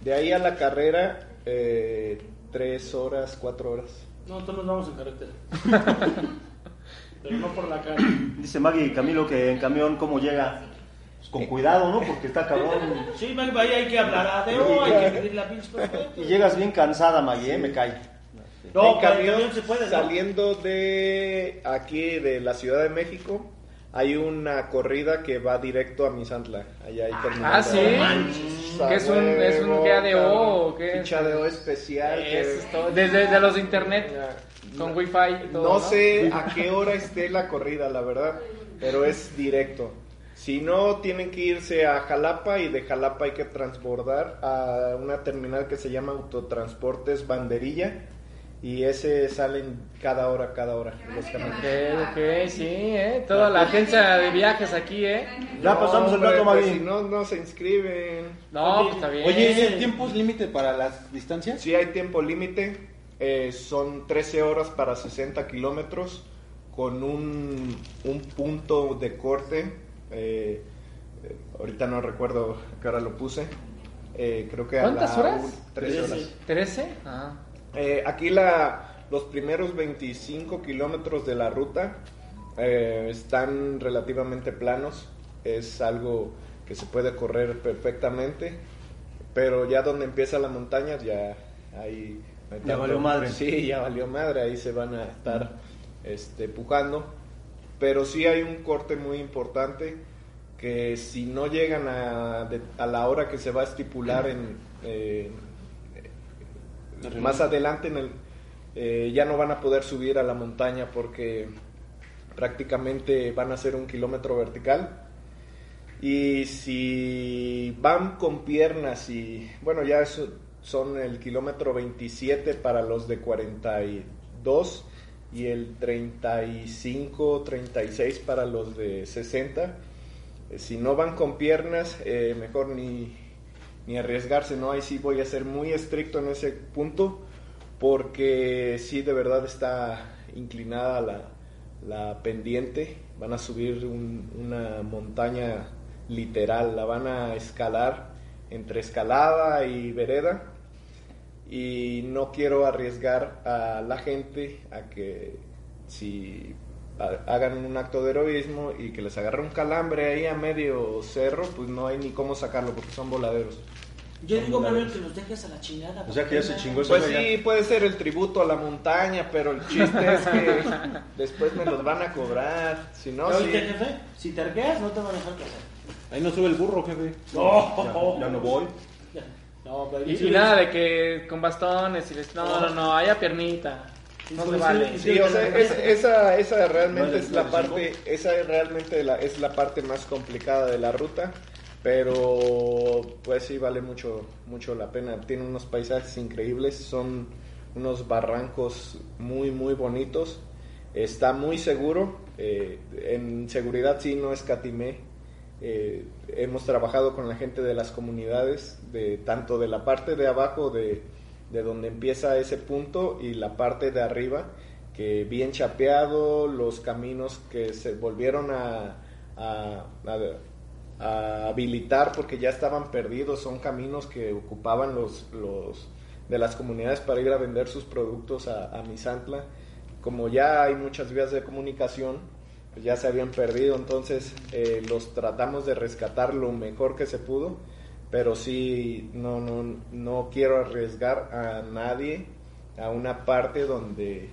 De ahí a la carrera, eh, tres horas, cuatro horas. No, entonces nos vamos en carretera. Pero no por la calle. Dice Maggie Camilo que en camión, ¿cómo llega? Pues con cuidado, ¿no? Porque está cabrón. Sí, Maggie, ahí hay que hablar a Deo, hay que pedir la pinche. Y llegas bien cansada, Maggie, ¿eh? me cae. No, en camión, camión se puede, ¿no? saliendo de aquí, de la Ciudad de México, hay una corrida que va directo a Misantla. Allá hay terminal. Ah, ¿sí? ¿Qué es un- es un GADO o qué? Ficha de O especial. que- es. Desde, desde los de internet, con wifi y todo. No sé a qué hora esté la corrida, la verdad, pero es directo. Si no, tienen que irse a Jalapa y de Jalapa hay que transbordar a una terminal que se llama Autotransportes Banderilla y ese salen cada hora, cada hora. los camiones. Ok, ok, sí, ¿eh? Toda la agencia de viajes aquí, ¿eh? Ya pasamos el dato, pues, Maggie. si no, no se inscriben. No, pues está bien. Oye, ¿y el tiempo es límite para las distancias? Si hay tiempo límite, eh, son 13 horas para 60 kilómetros con un, un punto de corte. eh, ahorita no recuerdo qué hora lo puse. eh, creo que a ¿Cuántas la horas? un- 13 horas. ¿13? Ah. Eh, aquí la, los primeros 25 kilómetros de la ruta eh, están relativamente planos. Es algo que se puede correr perfectamente. Pero ya donde empieza la montaña, ya ahí... Ya valió madre. Sí, ya valió madre. Ahí se van a estar este, pujando. Pero sí hay un corte muy importante que si no llegan a, de- a la hora que se va a estipular en, eh, más adelante eh, ya no van a poder subir a la montaña porque prácticamente van a hacer un kilómetro vertical. Y si van con piernas y, bueno, ya eso son el kilómetro 27 para los de 42 y el 35, 36 para los de 60. Eh, Si no van con piernas, eh, mejor ni, ni arriesgarse, ¿no? Ahí sí voy a ser muy estricto en ese punto, porque sí de verdad está inclinada la, la pendiente, van a subir un- una montaña literal, la van a escalar entre escalada y vereda, y no quiero arriesgar a la gente a que si hagan un acto de heroísmo y que les agarre un calambre ahí a medio cerro, pues no hay ni cómo sacarlo porque son voladeros. Yo digo, Manuel, que los dejes a la chingada. O sea que ya se chingó ese Pues sí, puede ser el tributo a la montaña, pero el chiste es que después me los van a cobrar. Si no, ¿Ya sí. jefe? Si te arqueas, no te van a dejar pasar. Ahí no sube el burro, jefe. No, ya, ya no voy. Ya. No, y nada de que con bastones y les... No, no, no, haya piernita. No se vale. sí. O sea, es- esa, esa realmente ¿No es la parte, esa es realmente la, es la parte más complicada de la ruta, pero pues sí vale mucho, mucho la pena. Tiene unos paisajes increíbles, son unos barrancos muy, muy bonitos. Está muy seguro, eh, en seguridad sí no escatimé. Eh, hemos trabajado con la gente de las comunidades, de tanto de la parte de abajo de, de donde empieza ese punto y la parte de arriba, que bien chapeado, los caminos que se volvieron a, a- habilitar porque ya estaban perdidos, son caminos que ocupaban los, los de las comunidades para ir a vender sus productos a, a Misantla. Como ya hay muchas vías de comunicación, pues ya se habían perdido, entonces eh, los tratamos de rescatar lo mejor que se pudo, pero sí, no, no, no quiero arriesgar a nadie a una parte donde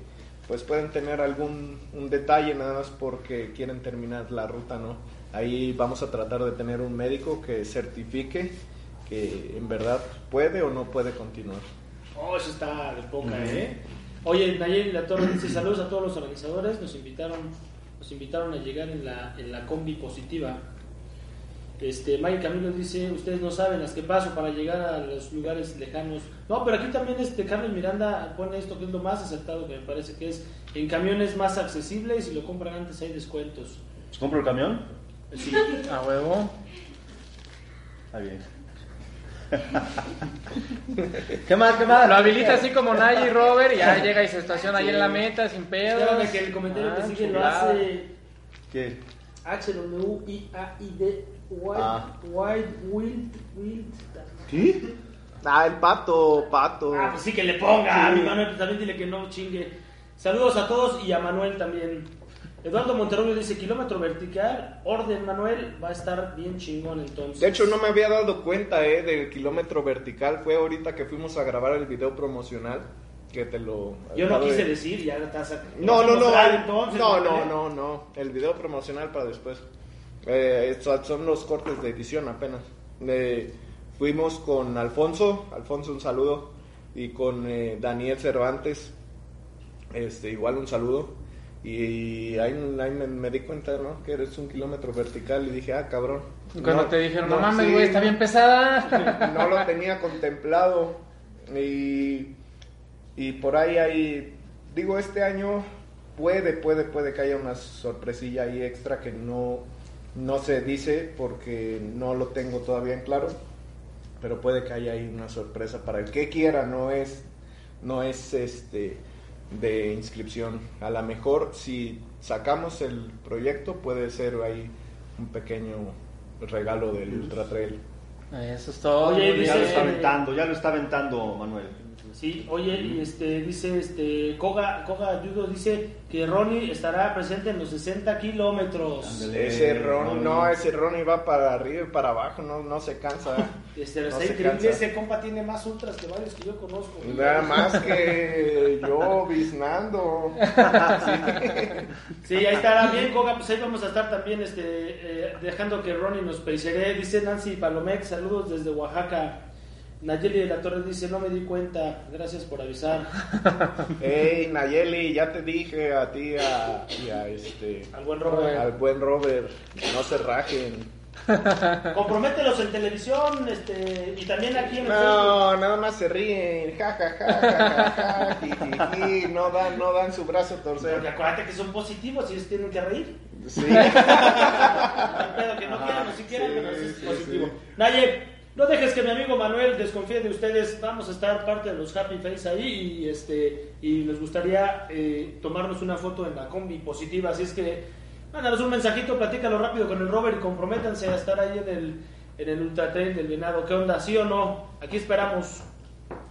pues pueden tener algún un detalle nada más porque quieren terminar la ruta, ¿no? Ahí vamos a tratar de tener un médico que certifique que en verdad puede o no puede continuar. Oh, eso está de poca, ¿eh? Oye, Nayeli La Torre dice saludos a todos los organizadores, nos invitaron, nos invitaron a llegar en la, en la combi positiva. Este, Mike Camilo dice, ustedes no saben las que paso para llegar a los lugares lejanos. No, pero aquí también este Carmen Miranda pone esto que es lo más acertado que me parece que es en camiones más accesible y si lo compran antes hay descuentos. ¿Compro el camión? Sí. A huevo. Está bien. ¿Qué más? ¿Qué más? Lo habilita así como Nagy y Robert y ya llega y se estaciona ahí en la meta sin pedos. Espérame que el comentario Ah, que sigue lo hace ¿Qué? H-W-I-A-I-D White, Ah. White Wild, Wild. ¿Qué? Ah, el pato, pato. Ah, pues sí que le ponga. A mi Manuel pues también dile que no chingue. Saludos a todos y a Manuel también. Eduardo Monterrubio dice kilómetro vertical, orden Manuel, va a estar bien chingón entonces. De hecho, no me había dado cuenta eh, del kilómetro vertical. Fue ahorita que fuimos a grabar el video promocional. Que te lo. Yo no de- quise decir, ya estás a- No, no, no. entonces, no, Manuel. no, no, no. El video promocional para después. Eh, estos son los cortes de edición apenas. Eh, fuimos con Alfonso. Alfonso, un saludo. Y con eh, Daniel Cervantes. Este, igual un saludo. Y ahí, ahí me, me di cuenta, ¿no? Que eres un kilómetro vertical. Y dije, ah, cabrón. Cuando No, te dijeron, no, mames, sí, güey, está bien pesada. no lo tenía contemplado y, y por ahí hay, digo, este año puede, puede, puede que haya una sorpresilla ahí extra que no, no se dice porque no lo tengo todavía en claro, pero puede que haya ahí una sorpresa para el que quiera, no es, no es este de inscripción. A lo mejor si sacamos el proyecto puede ser ahí un pequeño regalo del Ultra Trail. Eso es todo. Oye, Ya dice- lo está aventando, ya lo está aventando Manuel. Sí, oye, y este, dice, este, Koga, Koga Yudo dice que Ronnie estará presente en los 60 kilómetros. Ándale. Ese Ron, Ronnie. no, ese Ronnie va para arriba y para abajo, no, no se cansa. Este, No está se increíble, cansa. ese compa tiene más ultras que varios que yo conozco. Nada más que yo biznando. Sí, ahí estará bien, Koga, pues ahí vamos a estar también este, eh, dejando que Ronnie nos peiseré. Dice Nancy Palomec, saludos desde Oaxaca. Nayeli de la Torre dice, no me di cuenta, gracias por avisar. Ey, Nayeli, ya te dije a ti a, y a este, Al buen Robert. al buen Robert, no se rajen. Compromételos en televisión este, y también aquí en el Facebook. No, nada más se ríen, ja, ja, ja, ja, ja, ja, ji, ji, ji, no dan, no dan su brazo a Porque torcer. acuérdate que son positivos y ellos tienen que reír. Sí. No pedo que no quieran si quieran, sí, pero es positivo. sí. Naye, no dejes que mi amigo Manuel desconfíe de ustedes. Vamos a estar parte de los Happy Face ahí y este y nos gustaría eh, tomarnos una foto en la combi positiva. Así es que mándanos un mensajito, platícalo rápido con el Robert y comprométanse a estar ahí en el en el Ultra Trail del Venado. ¿Qué onda? ¿Sí o no? Aquí esperamos.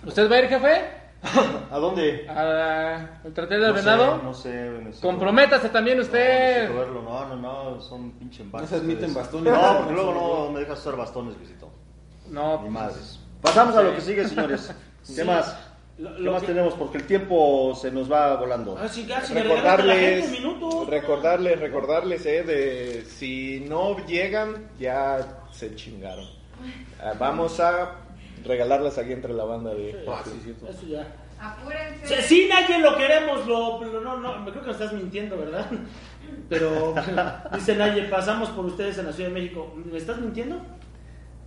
¿Usted va a ir, jefe? ¿A dónde? ¿Al tratel del No sé, venado? no sé, necesito- Comprométase también No, usted. verlo. No, no, no, son pinche embates. No se admiten bastones. No, porque luego no me dejas usar bastones, visito. No, Ni madres. Pasamos a lo que sigue, señores. ¿Qué Sí. más? Lo- ¿Qué lo más que- tenemos? Porque el tiempo se nos va volando. Ah, sí, recordarles, minutos. recordarles, recordarles, eh, de si no llegan, ya se chingaron. Ah, vamos a regalarlas aquí entre la banda de... Ah, sí. Eso ya. Apúrense. Sí, nadie lo queremos, lo, lo- no, no, me creo que me estás mintiendo, ¿verdad? Pero dice Naye, pasamos por ustedes en la Ciudad de México. ¿Me estás mintiendo?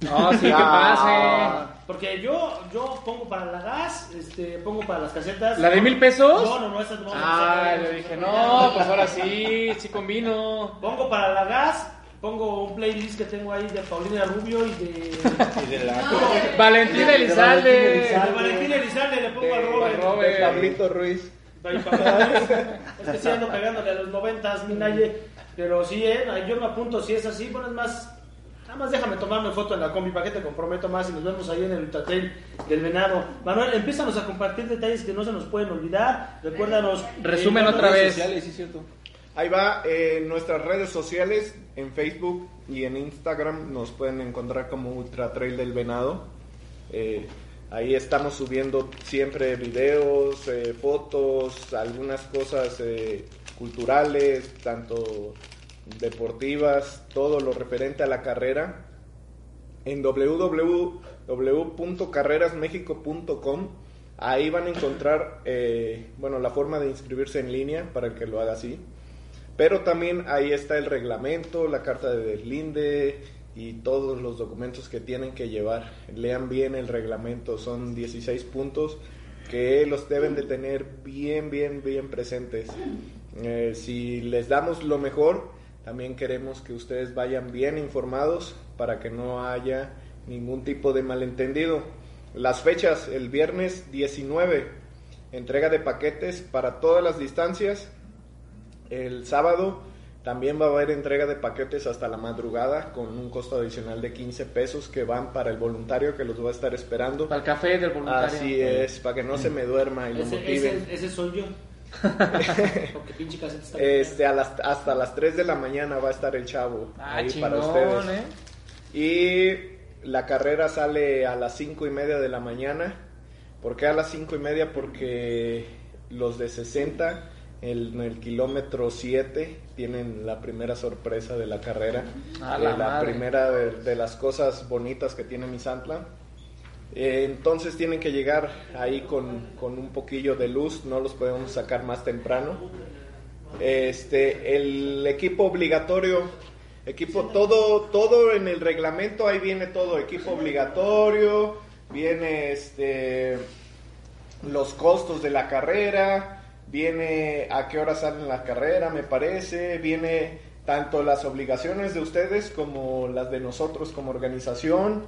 No, sí, que Ah. pase. Porque yo, yo pongo para la gas, este, pongo para las casetas. ¿La de mil pesos? No, no, no, esas no. Ah, yo dije, no, pues ahora sí, sí combino. Pongo para la gas, pongo un playlist que tengo ahí de Paulina Rubio y de, y de la- No, Valentina de Elizalde. de Valentina Elizalde, le pongo al de- Robert. Robert. de Pablito Ruiz. Es que sí ando pegándole a los noventas, mi Naye. Pero sí, eh, yo me apunto si es así. Bueno, es más, nada más déjame tomarme foto en la combi para que te comprometo más y nos vemos ahí en el Ultratrail del Venado. Manuel, empiezanos a compartir detalles que no se nos pueden olvidar. Recuérdanos. Resumen eh, otra vez. Sociales, sí, cierto. Ahí va, eh, nuestras redes sociales, en Facebook y en Instagram nos pueden encontrar como Ultra Trail del Venado. Eh, ahí estamos subiendo siempre videos, eh, fotos, algunas cosas eh, culturales, tanto deportivas, todo lo referente a la carrera. En www.carrerasmexico.com ahí van a encontrar, eh, bueno, la forma de inscribirse en línea para el que lo haga así. Pero también ahí está el reglamento, la carta de deslinde y todos los documentos que tienen que llevar. Lean bien el reglamento, son 16 puntos que los deben de tener bien, bien, bien presentes. Eh, si les damos lo mejor, también queremos que ustedes vayan bien informados para que no haya ningún tipo de malentendido. Las fechas, el viernes 19, entrega de paquetes para todas las distancias. El sábado también va a haber entrega de paquetes hasta la madrugada con un costo adicional de 15 pesos que van para el voluntario que los va a estar esperando. Para el café del voluntario. Así es, para que no se me duerma y lo Ese, motiven. ese, ese soy yo. Porque pinche caseta está Este, a las, hasta las 3 de la mañana va a estar el chavo Ah, ahí chingón, para ustedes. ¿eh? Y la carrera sale a las 5 y media de la mañana. ¿Por qué a las 5 y media? Porque los de 60 el- en el kilómetro 7 tienen la primera sorpresa de la carrera. A Eh, la la primera de, de las cosas bonitas que tiene Misantla. Eh, entonces tienen que llegar ahí con, con un poquillo de luz, no los podemos sacar más temprano. Este, el equipo obligatorio, equipo todo, todo en el reglamento, ahí viene todo, equipo obligatorio, viene este los costos de la carrera, viene a qué hora sale la carrera, me parece, viene tanto las obligaciones de ustedes como las de nosotros como organización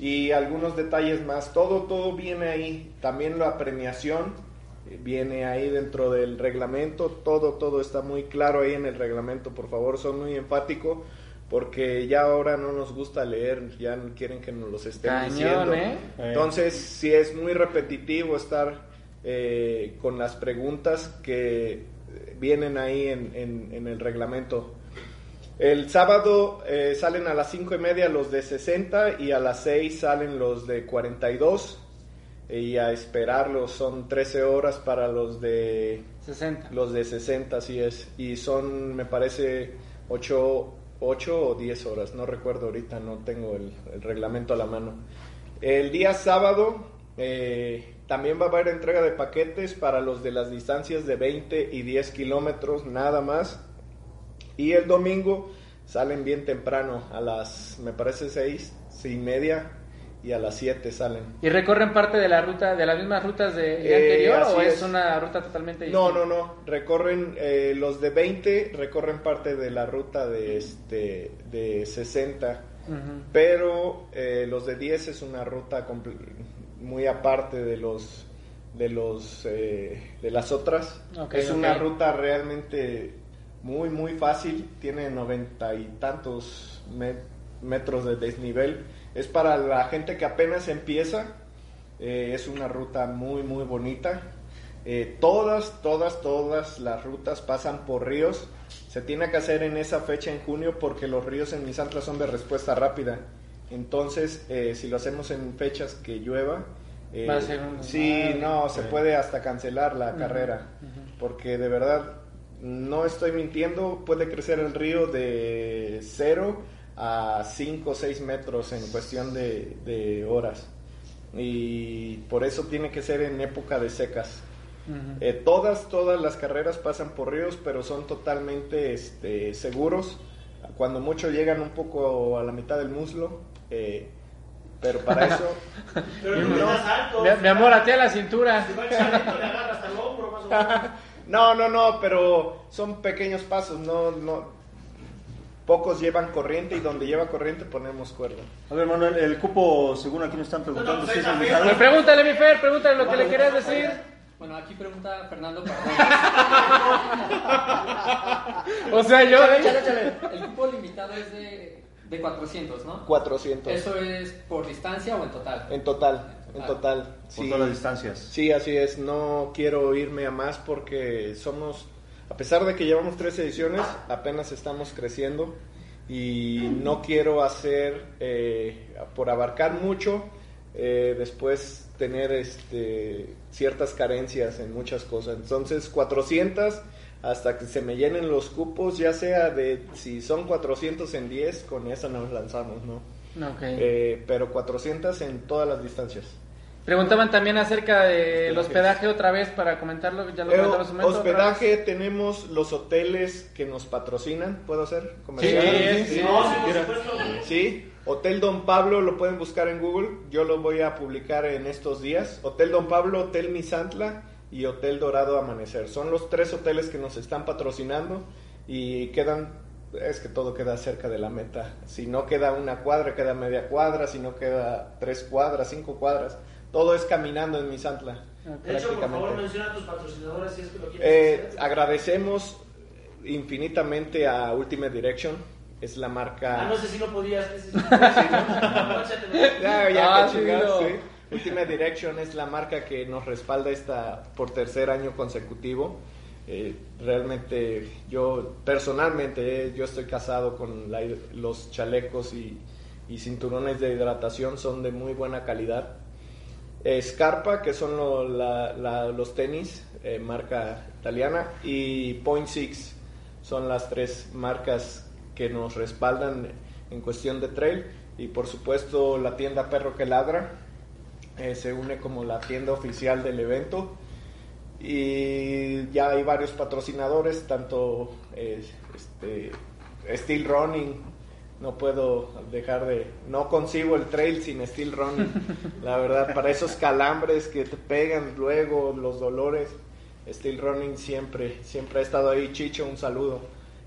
y algunos detalles más. Todo, todo viene ahí. También la premiación eh, viene ahí dentro del reglamento. Todo, todo está muy claro ahí en el reglamento. Por favor, son muy enfático porque ya ahora no nos gusta leer, ya no quieren que nos los estén Cañón, diciendo. ¿eh? Entonces, sí es muy repetitivo estar eh, con las preguntas que eh, vienen ahí en, en- en el reglamento. El sábado eh, salen a las 5 y media los de 60 y a las 6 salen los de 42 y a esperarlos son 13 horas para los de 60. los de 60 así es. Y son me parece 8, 8 o 10 horas. No recuerdo ahorita no tengo el, el reglamento a la mano. El día sábado eh, también va a haber entrega de paquetes para los de las distancias de 20 y 10 kilómetros nada más y el domingo salen bien temprano, a las, me parece, seis, seis y media, y a las 7 salen. ¿Y recorren parte de la ruta, de las mismas rutas de, de Eh, anterior o es, es. una ruta totalmente No, distinta? no, no, recorren, eh, los de 20 recorren parte de la ruta de, este, de 60, Ujú. pero eh, los de 10 es una ruta muy aparte de los de los eh, de las otras es una ruta realmente muy muy fácil. Tiene noventa y tantos me- metros de desnivel. Es para la gente que apenas empieza. Eh, es una ruta muy muy bonita. Eh, todas todas todas las rutas pasan por ríos. Se tiene que hacer en esa fecha en junio porque los ríos en Misantla son de respuesta rápida. Entonces, eh, si lo hacemos en fechas que llueva, eh, Va a ser un- sí, no, se puede hasta cancelar la carrera. Porque de verdad, no estoy mintiendo, puede crecer el río de 0 a 5 o 6 metros en cuestión de, de horas. Y por eso tiene que ser en época de secas. Eh, todas, todas las carreras pasan por ríos, pero son totalmente este, seguros. Cuando mucho llegan un poco a la mitad del muslo, eh, pero para eso... Pero alto. Mi, mi amor, a ti a la cintura. Si va el chavito, le agarra hasta el hombro, más o menos. No, no, no, pero son pequeños pasos, no, no. Pocos llevan corriente y donde lleva corriente ponemos cuerda. A ver, Manuel, el cupo, según aquí nos están preguntando, no, si es pues, limitado. Pues pregúntale, mi Fer, pregúntale lo que le querías decir. Bueno, aquí pregunta Fernando O sea, yo... Échale, échale. El cupo limitado es de, de 400, ¿no? 400. ¿Eso es por distancia o en total? En total, en total. Por sí. todas las distancias. Sí, así es. No quiero irme a más porque somos, a pesar de que llevamos tres ediciones, apenas estamos creciendo y no quiero hacer, eh, por abarcar mucho, eh, después tener este, ciertas carencias en muchas cosas. Entonces, 400 hasta que se me llenen los cupos, ya sea de, si son 400 en 10, con eso nos lanzamos, ¿no? Ok. Eh, pero 400 en todas las distancias. Preguntaban también acerca del hospedaje otra vez para comentarlo, ya lo Eh, comentamos un momento. hospedaje, tenemos los hoteles que nos patrocinan. ¿Puedo hacer Sí, sí, sí. No, sí. Sí, Hotel Don Pablo lo pueden buscar en Google. Yo lo voy a publicar en estos días. Hotel Don Pablo, Hotel Misantla y Hotel Dorado Amanecer. Son los tres hoteles que nos están patrocinando y quedan. Es que todo queda cerca de la meta. Si no queda una cuadra, queda media cuadra. Si no queda tres cuadras, cinco cuadras. Todo es caminando en Misantla. De hecho, por favor, prácticamente. menciona a tus patrocinadores si es que lo quieres Eh, hacer. agradecemos infinitamente a Ultimate Direction. Es la marca. Ah, no sé si no podías. sí. Échatelo. Ya, ya, Ah, que sí. Ultimate Direction es la marca que nos respalda esta por tercer año consecutivo. Eh, realmente yo personalmente eh, yo estoy casado con la- los chalecos y, y cinturones de hidratación son de muy buena calidad. Scarpa que son lo- la- la- los tenis eh, marca italiana y Point Six son las tres marcas que nos respaldan en cuestión de trail y por supuesto la tienda Perro que Ladra eh, se une como la tienda oficial del evento y ya hay varios patrocinadores tanto eh, este, Steel Running. No puedo dejar de no consigo el trail sin Steel Running. La verdad para esos calambres que te pegan luego los dolores Steel Running siempre siempre ha estado ahí. Chicho un saludo.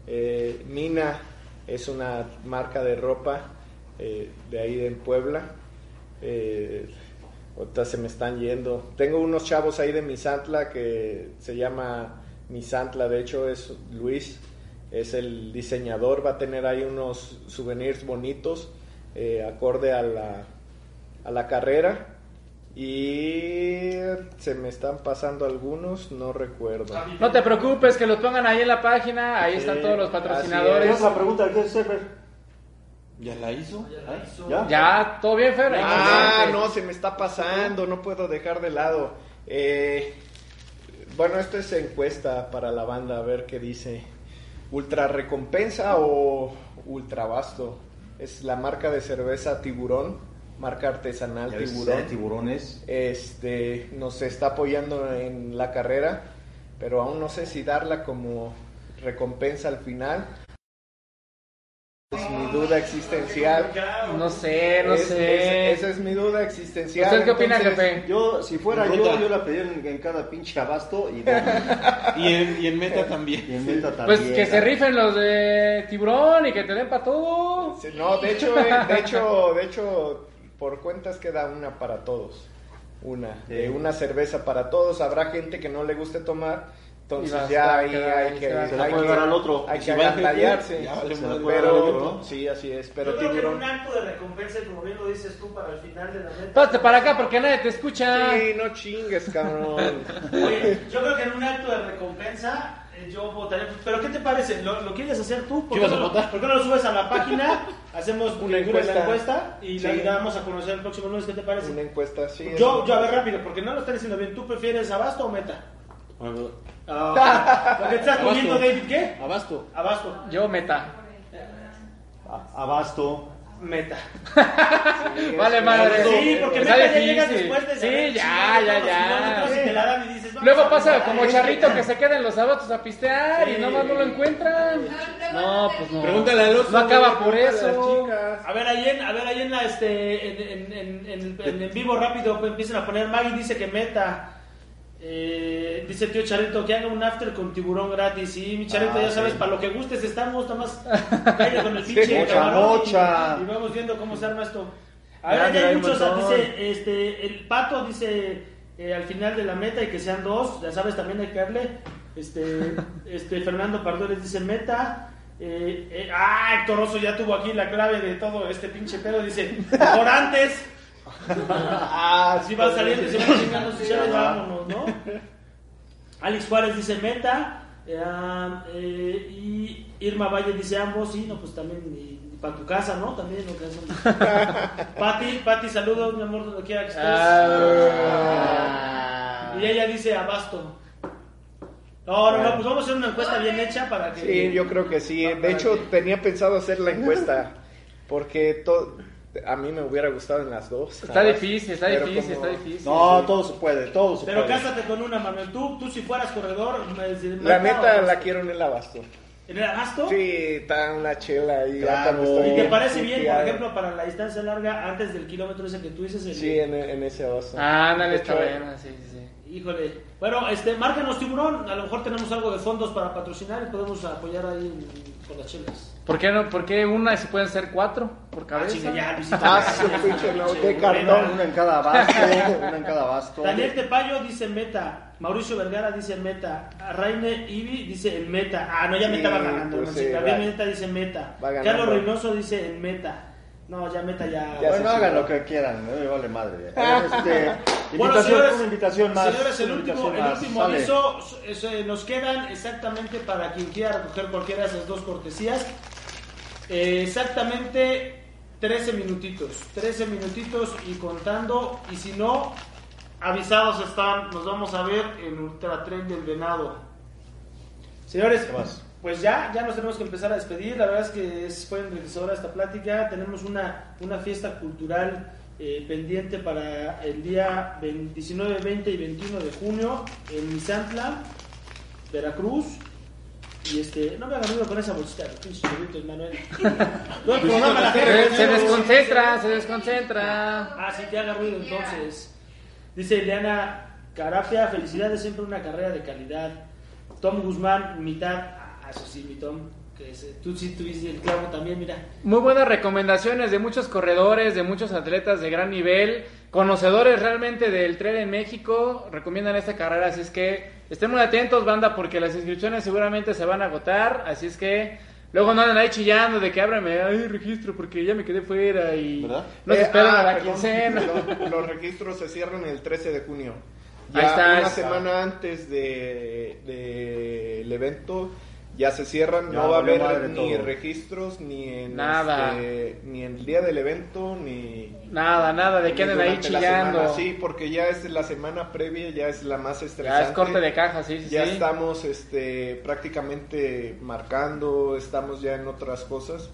Eh, Mina es una marca de ropa eh, de ahí en Puebla. Eh, ahorita se me están yendo. Tengo unos chavos ahí de Misantla que se llama Misantla, de hecho es Luis, es el diseñador, va a tener ahí unos souvenirs bonitos eh, acorde a la, a la carrera. Y se me están pasando algunos, no recuerdo. No te preocupes, que los pongan ahí en la página, ahí están todos los así patrocinadores. ¿Tienes la pregunta qué es ¿Ya la hizo? ¿Ya? Ya, ¿todo bien, Fer? Ah, no, se me está pasando, no puedo dejar de lado. Eh, bueno, esto es encuesta para la banda, a ver qué dice. ¿Ultra recompensa o ultra vasto? Es la marca de cerveza Tiburón, marca artesanal Tiburón. tiburones. Este, nos está apoyando en la carrera, pero aún no sé si darla como recompensa al final. Es mi duda existencial. No sé, no Es- sé. es- esa es mi duda existencial. ¿Usted qué opina, Entonces, jefe? Yo, si fuera Ruta. yo, yo la pedía en, en cada pinche abasto y, Y en, y en meta también. y en meta también. Pues que se rifen los de tiburón y que te den para todo. Sí, No, de hecho, eh, de hecho, de hecho, por cuentas queda una para todos. Una, de Sí. una cerveza para todos. Habrá gente que no le guste tomar. Entonces ya ahí hay que, se la- puede dar al otro. Hay que agantallarse. Pero sí, así es. Pero Yo creo que en tiburón. un acto de recompensa, y como bien lo dices tú, para el final de la meta. Pásate para acá porque nadie te escucha. Sí, no chingues, cabrón. Oye, yo creo que en un acto de recompensa eh, yo votaré. Pero ¿qué te parece? ¿Lo, lo quieres hacer tú? ¿Por ¿Qué vas a no, lo- votar? ¿Por qué no lo subes a la página? Hacemos Una encuesta. la encuesta y la damos a conocer el próximo lunes. ¿Qué te parece? Una encuesta, sí. Yo, yo, a ver rápido, porque no lo están diciendo bien. ¿Tú prefieres abasto o meta? Ah, ¿Lo que estás Abasto. comiendo, David? ¿Qué? Abasto. Abasto. Yo meta. A- Abasto. Meta. Vale, madre. Sí, porque Está meta ya llegas difícil. después de Sí, ya, ya, los kilómetros ya. y te la dan y dices, vamos Luego a pasa como charrito que se queda en los abastos a pistear y Sí. nomás no lo encuentran. No, pues no. Pregúntale al oso. No acaba por a eso. A ver, ahí en, a ver, ahí en la, este, en, en, en, en, en- en vivo rápido pues, empiezan a poner, Maggie dice que meta, eh, dice tío Charito que haga un after con tiburón gratis, sí, mi Charito, Ah, ya sabes, sí. para lo que gustes estamos, nada más con el pinche camarón y- vamos viendo cómo se arma esto. A ver, ya hay muchos, dice, este, el pato dice eh, al final de la meta y que sean dos, ya sabes, también hay que darle, este, este, Fernando Pardoles dice meta, eh, eh, ah, Héctor Oso ya tuvo aquí la clave de todo este pinche pedo. Dice, por antes. Ah, Así va saliendo y se van chingando sus chaves, vámonos, ¿no? Alex Juárez dice meta. eh, eh, y Irma Valle dice ambos. Sí, no, pues también. para tu casa, ¿no? También lo que hacen. Pati, Pati, saludos, mi amor, donde quiera que estés. Ah. Y ella dice abasto. No, no, no, pues vamos a hacer una encuesta bien hecha para que. Sí, yo creo que sí. De hecho, tenía pensado hacer la encuesta porque to- A mí me hubiera gustado en las dos. Está difícil, está Pero difícil, como- está difícil. No, todo se puede, todo se Pero puede. cásate con una, Manuel. Tú, tú si fueras corredor, me, La me- neta la quiero en el abasto. ¿En el abasto? Sí, está una chela ahí. Claro. estoy ¿Y te bien parece bien, por ejemplo, para la distancia larga, antes del kilómetro ese que tú dices? el- Sí, en, en ese abasto. Ándale, De está buena, sí, sí, sí. Híjole. Bueno, este, márquenos tiburón. A lo mejor tenemos algo de fondos para patrocinar y podemos apoyar ahí con las chelas. ¿Por qué no? ¿Por qué una y se pueden ser cuatro por Ah, cabeza? chinga, ya, Luisito. Ah, su pinche no, de cartón. Una en cada abasto, una en cada abasto. Daniel Tepayo dice meta. Mauricio Vergara dice meta. Raine Ibi dice en meta. Ah, no, ya Sí, meta va ganando. pues sí, Gabriel. Meta dice meta. Va ganando. Carlos Reynoso dice en meta. No, ya meta ya. Ya Bueno, hagan lo que quieran, no me vale madre. Este, Bueno, invitación, señores, una invitación más. señores, el último, el último aviso nos quedan exactamente para quien quiera recoger cualquiera de esas dos cortesías. Eh, exactamente 13 minutitos. 13 minutitos y contando. Y si no, avisados están. Nos vamos a ver en Ultra Tren del Venado. Señores, ¿Qué más? pues ya, ya nos tenemos que empezar a despedir. La verdad es que es, fue enriquecedora esta plática. Tenemos una, una fiesta cultural eh, pendiente para el día 20 19, 20 y 21 de junio en Misantla, Veracruz. Y este, no me hagan ruido con esa bolsita, los pinches churritos, Manuel. El programa la Se, gente, se no. desconcentra, se desconcentra. Ah, sí, que haga ruido entonces. Dice Ileana Carapia, felicidades, siempre una carrera de calidad. Tom Guzmán, mitad. Ah, eso sí, mi Tom. Que es, eh, tú sí tuviste el clavo también, mira. Muy buenas recomendaciones de muchos corredores, de muchos atletas de gran nivel, conocedores realmente del trail en México, recomiendan esta carrera, así es que estén muy atentos, banda, porque las inscripciones seguramente se van a agotar, así es que luego no anden ahí chillando de que ábrame, ay, registro, porque ya me quedé fuera y ¿Verdad? no se Eh, esperan ah, a la perdón, quincena. Los, los registros se cierran el 13 de junio. Ahí Ya está, una está. semana antes de, de el evento ya se cierran. Ya no va a haber ni todo. registros ni en Nada. este, ni en el día del evento ni Nada, nada, de que ni anden ahí chillando. semana. Sí, porque ya es la semana previa, ya es la más estresante. Ya es corte de caja, sí, sí, Ya sí. estamos este, prácticamente marcando, estamos ya en otras cosas.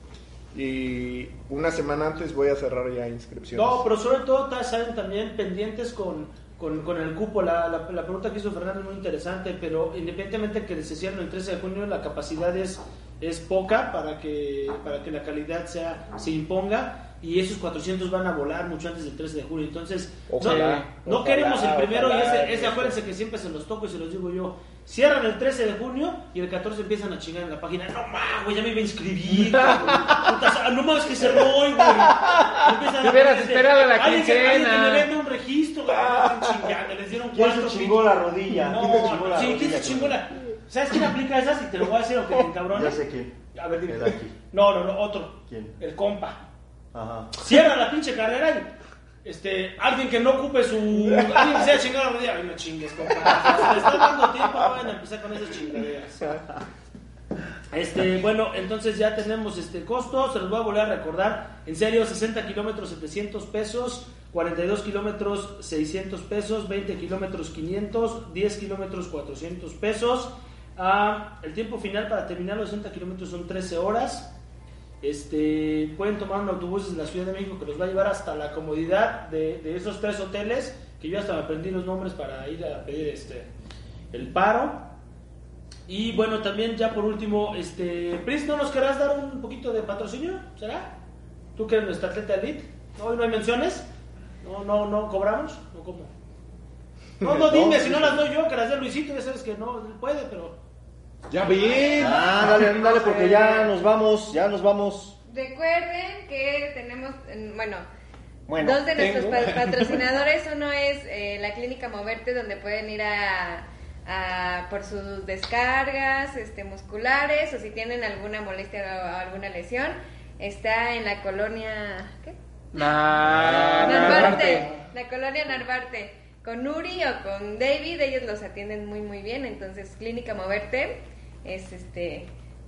Y una semana antes voy a cerrar ya inscripciones. No, pero sobre todo saben también pendientes con, con, con el cupo. La, la, la pregunta que hizo Fernando es muy interesante, pero independientemente que se cierren el 13 de junio, la capacidad es, es poca para que, para que la calidad sea, se imponga. Y esos 400 van a volar mucho antes del 13 de junio. Entonces, no- Ojalá, no, ojalá, queremos el primero ojalá, y ese, ese acuérdense que siempre se los toco y se los digo yo. Cierran el 13 de junio y el 14 empiezan a chingar en la página. No mames, güey, ya me iba a inscribir. cabrón. Putas, no mames que cerró hoy, güey. Empiezan Te a hubieras esperado la "Alguien que- alguien que quincena". me vende un registro, güey. No, están chingando, les dieron ¿Quién se chingó la rodilla? No, ¿Quién te chingó la sí, ¿quién rodilla, se chingó la? ¿Sabes quién aplica esas? Y te lo voy a decir aunque te encabrones. Ya sé quién. A ver, dime. No, no, no, otro. ¿Quién? El compa. Ajá. Cierra la pinche carrera y este, alguien que no ocupe su. Alguien que sea chingado la rodilla. Ay, no chingues, compa. O sea, está dando tiempo, no vayan a empezar con esas chingaderas. Este, bueno, entonces ya tenemos este costo, se los voy a volver a recordar. En serio, 60 kilómetros 700 pesos, 42 kilómetros 600 pesos, 20 kilómetros 500, 10 kilómetros 400 pesos. Ah, el tiempo final para terminar los 60 kilómetros son 13 horas. Este, pueden tomar un autobús desde la Ciudad de México que los va a llevar hasta la comodidad de, de esos tres hoteles, que yo hasta me aprendí los nombres para ir a pedir este, el paro. Y bueno, también ya por último, este, Pris, ¿no nos querrás dar un poquito de patrocinio? ¿Será? ¿Tú que eres nuestra atleta elite? ¿No, hoy no hay menciones? ¿No, no, no cobramos? ¿O cómo? No, no, dime, si no las doy yo, que las dé Luisito, ya sabes que no él puede, pero... Ya vi. Ah, dale, dale, porque ya nos vamos, ya nos vamos. Recuerden que tenemos, bueno, Bueno, dos de nuestros tengo. patrocinadores. Uno es eh, la clínica Moverte, donde pueden ir a, a- por sus descargas este, musculares o si tienen alguna molestia o alguna lesión. Está en la colonia, ¿qué? Nah, Narvarte, la colonia Narvarte. Con Nuri o con David, ellos los atienden muy muy bien. Entonces, Clínica Moverte es este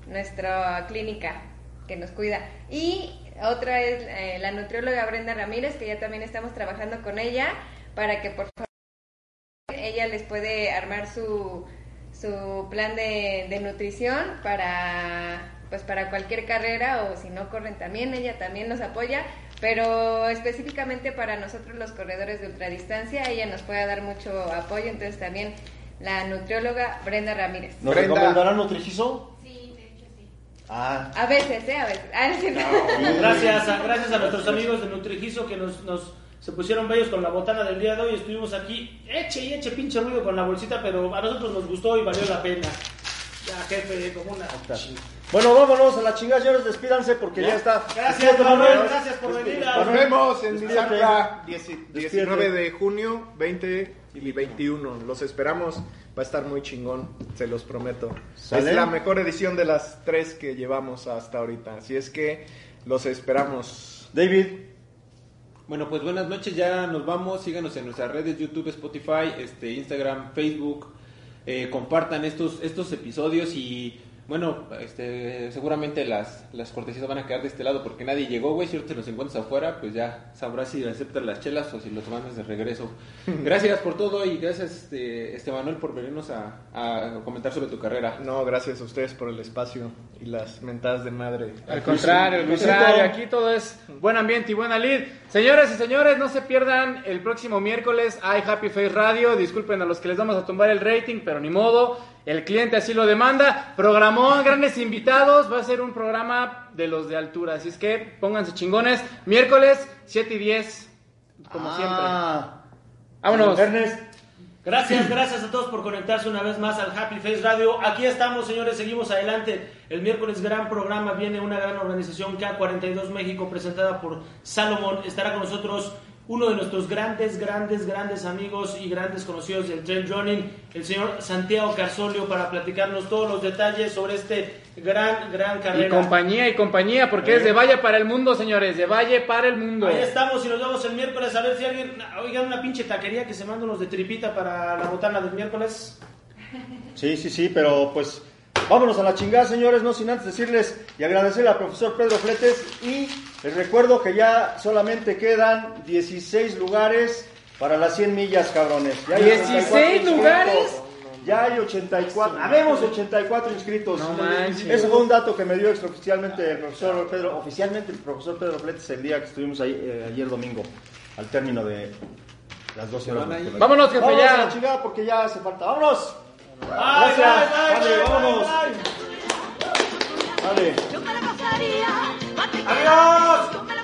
nuestra clínica que nos cuida. Y otra es eh, la nutrióloga Brenda Ramírez, que ya también estamos trabajando con ella para que por favor ella les puede armar su, su plan de, de nutrición para pues para cualquier carrera o si no corren también ella también nos apoya Pero específicamente para nosotros los corredores de ultradistancia, ella nos puede dar mucho apoyo, entonces también la nutrióloga Brenda Ramírez. ¿Nos Brenda. recomendarán Nutrigiso? Sí, de hecho sí. Ah, A veces, ¿eh? A veces. Ah, sí, no. Gracias a, gracias a nuestros amigos de Nutrigiso que nos, nos se pusieron bellos con la botana del día de hoy. Estuvimos aquí, eche y eche pinche ruido con la bolsita, pero a nosotros nos gustó y valió la pena. Ya, jefe, como una. Bueno, vámonos a la chingada, señores, despídanse porque ya, está. Gracias, Manuel, gracias por venir. Nos vemos en Despídete. Lizarca, 10 Despídete. 19 de junio, 20 y 21. Los esperamos. Va a estar muy chingón, se los prometo. ¿Sale? Es la mejor edición de las tres que llevamos hasta ahorita. Así es que los esperamos. David, Bueno, pues buenas noches, ya nos vamos. Síganos en nuestras redes YouTube, Spotify, este, Instagram, Facebook. Eh, compartan estos, estos episodios y bueno, este, seguramente las, las cortesías van a quedar de este lado porque nadie llegó, güey. Si ahorita te los encuentras afuera, pues ya sabrás si aceptas las chelas o si los mandas de regreso. Gracias por todo y gracias, este, este Manuel, por venirnos a, a comentar sobre tu carrera. No, gracias a ustedes por el espacio y las mentadas de madre. Al contrario, al contrario, aquí todo es buen ambiente y buena lead. Señores y señores, no se pierdan el próximo miércoles hay Happy Face Radio. Disculpen a los que les vamos a tumbar el rating, pero ni modo, el cliente así lo demanda. Programó grandes invitados, va a ser un programa de los de altura, así es que pónganse chingones. Miércoles 7 y 10, como Ah, siempre. Vámonos. Ernest, Gracias, gracias a todos por conectarse una vez más al Happy Face Radio. Aquí estamos, señores, seguimos adelante. El miércoles gran programa, viene una gran organización K42 México presentada por Salomón. Estará con nosotros uno de nuestros grandes, grandes, grandes amigos y grandes conocidos del trail running, el señor Santiago Carsolio, para platicarnos todos los detalles sobre este gran, gran Y carrera. compañía y compañía, porque es de Valle para el mundo, señores, de Valle para el mundo. Ahí estamos y nos vemos el miércoles a ver si alguien, oigan una pinche taquería que se manda unos de tripita para la botana del miércoles. Sí, sí, sí, pero pues vámonos a la chingada, señores, no sin antes decirles y agradecerle al profesor Pedro Fletes y les recuerdo que ya solamente quedan 16 lugares para las 100 millas, cabrones. Ya hay 16 84 lugares. inscritos. Ya hay 84, habemos 84 inscritos. No manches. Ese fue un dato que me dio extraoficialmente el profesor Pedro, oficialmente el profesor Pedro Fletes el día que estuvimos ahí, eh, ayer domingo, al término de las 12 horas. Vámonos, jefe, Vámonos ya. a la chingada porque ya hace falta. ¡Vámonos! Bye, Gracias. bye, bye, Vale, Vale. Yo ¡Adiós!